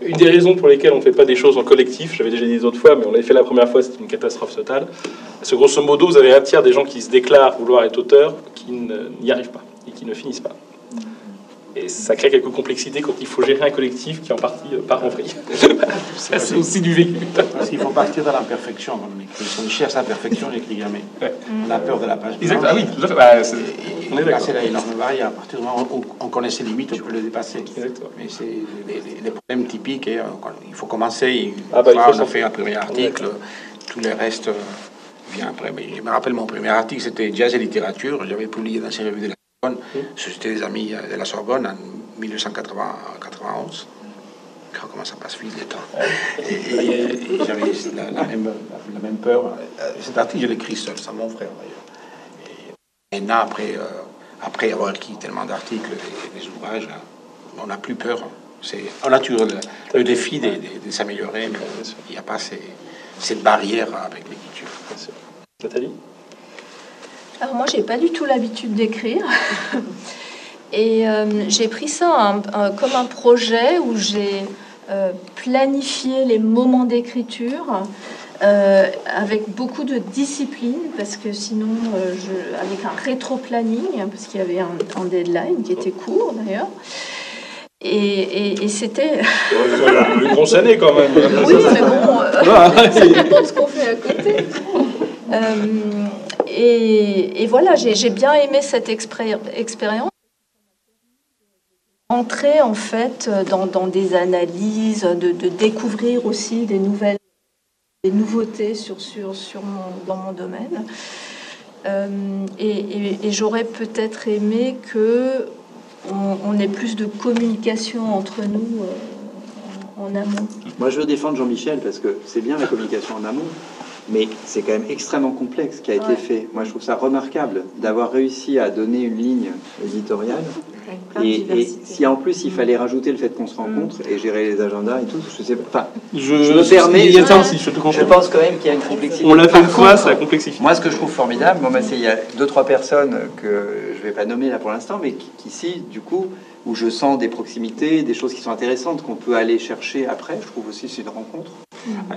Une des raisons pour lesquelles on ne fait pas des choses en collectif, j'avais déjà dit d'autres fois, mais on l'avait fait la première fois, c'était une catastrophe totale. Parce que grosso modo, vous avez un tiers des gens qui se déclarent vouloir être auteurs qui n'y arrivent pas et qui ne finissent pas. Et ça crée quelques complexités quand il faut gérer un collectif qui en partie part en vrille. c'est aussi du vécu. Parce qu'il faut partir de l'imperfection quand on écrit. Si on cherche la perfection, on n'écrit jamais. On a peur de la page Exact. blanche. Ah oui. Bah, Et- on est et d'accord. là, c'est là énorme variable. À partir du moment où on connaît ses limites, je peux le dépasser. Mais c'est les, les- les problèmes typiques. et, euh, il faut commencer. Ah bah, il faut on a fait un premier article. Tous les restes euh, puis après, mais je me rappelle mon premier article, c'était Jazz et littérature. J'avais publié dans ces revues de la Sorbonne, Société des Amis de la Sorbonne, en 1991. Quand comment ça passe vite le temps. Et, et- et j'avais la, la même, la, même peur. Euh, Cet article, je l'ai écrit seul, sans mon frère d'ailleurs. Et maintenant, après, euh, après avoir écrit tellement d'articles et des ouvrages, on n'a plus peur. C'est en nature le, le défi de, de- de s'améliorer, mais il n'y a pas ces- cette barrière avec l'écriture. Nathalie? Alors moi, j'ai pas du tout l'habitude d'écrire. Et euh, j'ai pris ça un- un- comme un projet où j'ai euh, planifié les moments d'écriture euh, avec beaucoup de discipline, parce que sinon, euh, je, avec un rétro-planning, hein, parce qu'il y avait un, un deadline qui était court d'ailleurs. Et, et- et c'était... Une grosse année quand même. Oui, mais bon, euh, Ah, ça dépend de ce qu'on fait à côté. Et, et voilà, j'ai bien aimé cette expérience. Entrer en fait dans, des analyses, de, découvrir aussi des nouvelles, des nouveautés sur, sur, sur mon, dans mon domaine. Euh, et j'aurais peut-être aimé que on, on ait plus de communication entre nous euh, en amont. Moi, je veux défendre Jean-Michel parce que c'est bien la communication en amont, mais c'est quand même extrêmement complexe ce qui a été Ouais. fait. Moi, je trouve ça remarquable d'avoir réussi à donner une ligne éditoriale. Et, si en plus il fallait rajouter le fait qu'on se rencontre et gérer les agendas et tout, je sais pas. Enfin, Je- me permets. il y a ça aussi, je te pense quand même qu'il y a une complexité. On l'a fait une fois, ça complexifie. Moi, ce que je trouve formidable, bon, bah, c'est il y a deux trois personnes que je vais pas nommer là pour l'instant, mais qui, qui, ici, du coup, où je sens des proximités, des choses qui sont intéressantes qu'on peut aller chercher après. Je trouve aussi que c'est une rencontre.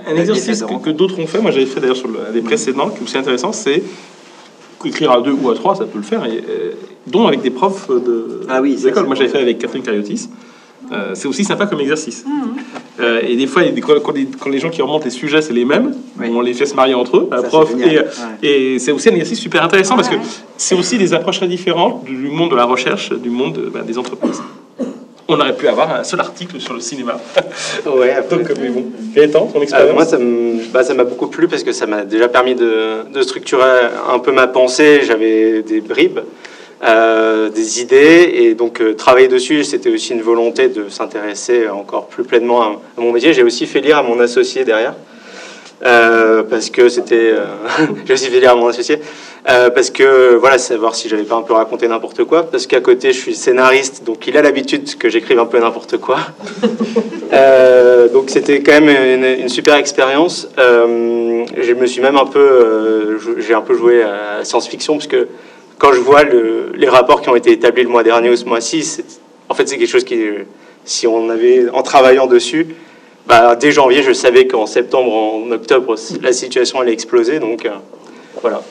Un exercice que, que d'autres ont fait, moi j'avais fait d'ailleurs sur le- des précédents, qui est aussi intéressant, c'est écrire à deux ou à trois, ça peut le faire, et, euh, dont avec des profs de Ah oui, d'école. Moi j'avais fait avec Catherine Cariotis. Euh, c'est aussi sympa comme exercice. Mmh. Euh, et des fois, quand, les, quand les gens qui remontent les sujets, c'est les mêmes, on les fait se marier entre eux, la Ça, prof. Et, Ouais. et c'est aussi un exercice super intéressant parce que c'est aussi des approches très différentes du monde de la recherche, du monde ben, des entreprises. On aurait pu avoir un seul article sur le cinéma. Ouais. Donc, mais bon. Gaëtan, ton Euh, expérience moi, ça bah, ça m'a beaucoup plu parce que ça m'a déjà permis de, de structurer un peu ma pensée. J'avais des bribes, euh, des idées, et donc euh, travailler dessus, c'était aussi une volonté de s'intéresser encore plus pleinement à, à mon métier. J'ai aussi fait lire à mon associé derrière. euh, parce que c'était, euh, j'ai aussi fait lire à mon associé, euh, parce que voilà, savoir si j'avais pas un peu raconté n'importe quoi, parce qu'à côté je suis scénariste, donc il a l'habitude que j'écrive un peu n'importe quoi. Euh, donc c'était quand même une, une super expérience. Euh, je me suis même un peu, euh, j'ai un peu joué à science-fiction parce que quand je vois le- les rapports qui ont été établis le mois dernier ou ce mois-ci, en fait c'est quelque chose qui, si on avait, en travaillant dessus, bah, dès janvier, je savais qu'en septembre, en octobre, la situation allait exploser. Donc euh, voilà.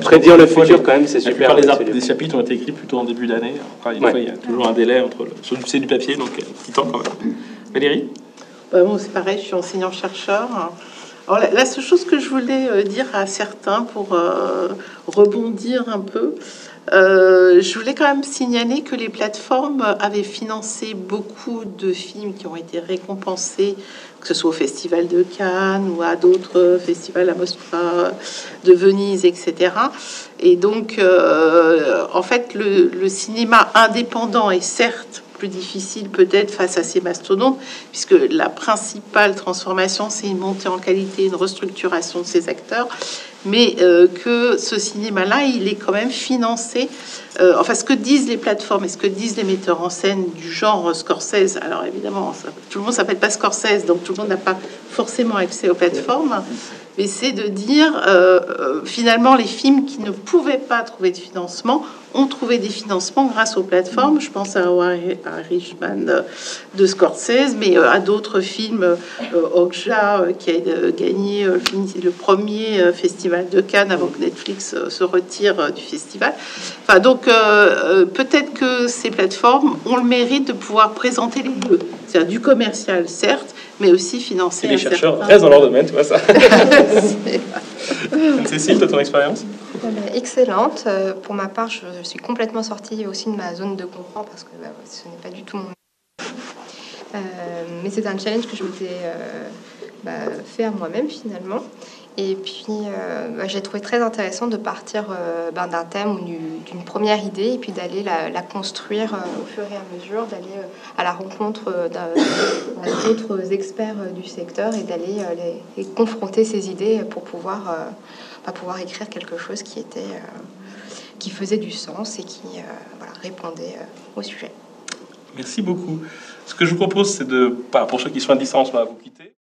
Prédire le futur quand même, c'est La super. plupart des, chapitres ont été écrits plutôt en début d'année. Après, une Ouais. fois, il y a toujours un délai entre le. sur du- C'est du papier, donc euh, un petit temps quand même. Valérie? Bah, bon, c'est pareil, je suis enseignant-chercheur. Alors, la, la seule chose que je voulais euh, dire à certains pour euh, rebondir un peu, euh, je voulais quand même signaler que les plateformes avaient financé beaucoup de films qui ont été récompensés, que ce soit au Festival de Cannes ou à d'autres festivals, à Mostra, de Venise, etc. Et donc, euh, en fait, le, le cinéma indépendant est certes plus difficile peut-être face à ces mastodontes, puisque la principale transformation, c'est une montée en qualité, une restructuration de ces acteurs, mais euh, que ce cinéma-là, il est quand même financé. euh, enfin, ce que disent les plateformes et ce que disent les metteurs en scène du genre Scorsese, alors évidemment, tout le monde s'appelle pas Scorsese, donc tout le monde n'a pas forcément accès aux plateformes, mais c'est de dire euh, finalement les films qui ne pouvaient pas trouver de financement ont trouvé des financements grâce aux plateformes. Je pense à Irishman euh, de Scorsese, mais euh, à d'autres films, Okja euh, qui a gagné le premier festival de Cannes avant que Netflix se retire du festival. Enfin, donc peut-être que ces plateformes ont le mérite de pouvoir présenter les deux, c'est-à-dire du commercial certes, mais aussi financer. Et les chercheurs certain- restent dans leur domaine, tu vois ça. Cécile, toi, ton expérience? Ben, Excellente. Euh, Pour ma part, je, suis complètement sortie aussi de ma zone de confort parce que bah, ce n'est pas du tout mon. Euh, mais c'est un challenge que je m'étais euh, bah, moi-même finalement. Et puis, euh, bah, j'ai trouvé très intéressant de partir euh, ben, d'un thème ou du- d'une première idée et puis d'aller la, construire euh, au fur et à mesure, d'aller euh, à la rencontre euh, d'autres experts euh, du secteur et d'aller euh, les confronter ces idées pour pouvoir, bah, pouvoir écrire quelque chose qui, était, euh, qui faisait du sens et qui euh, répondait euh, au sujet. Merci beaucoup. Ce que je vous propose, c'est de, pour ceux qui sont à distance, on va vous quitter.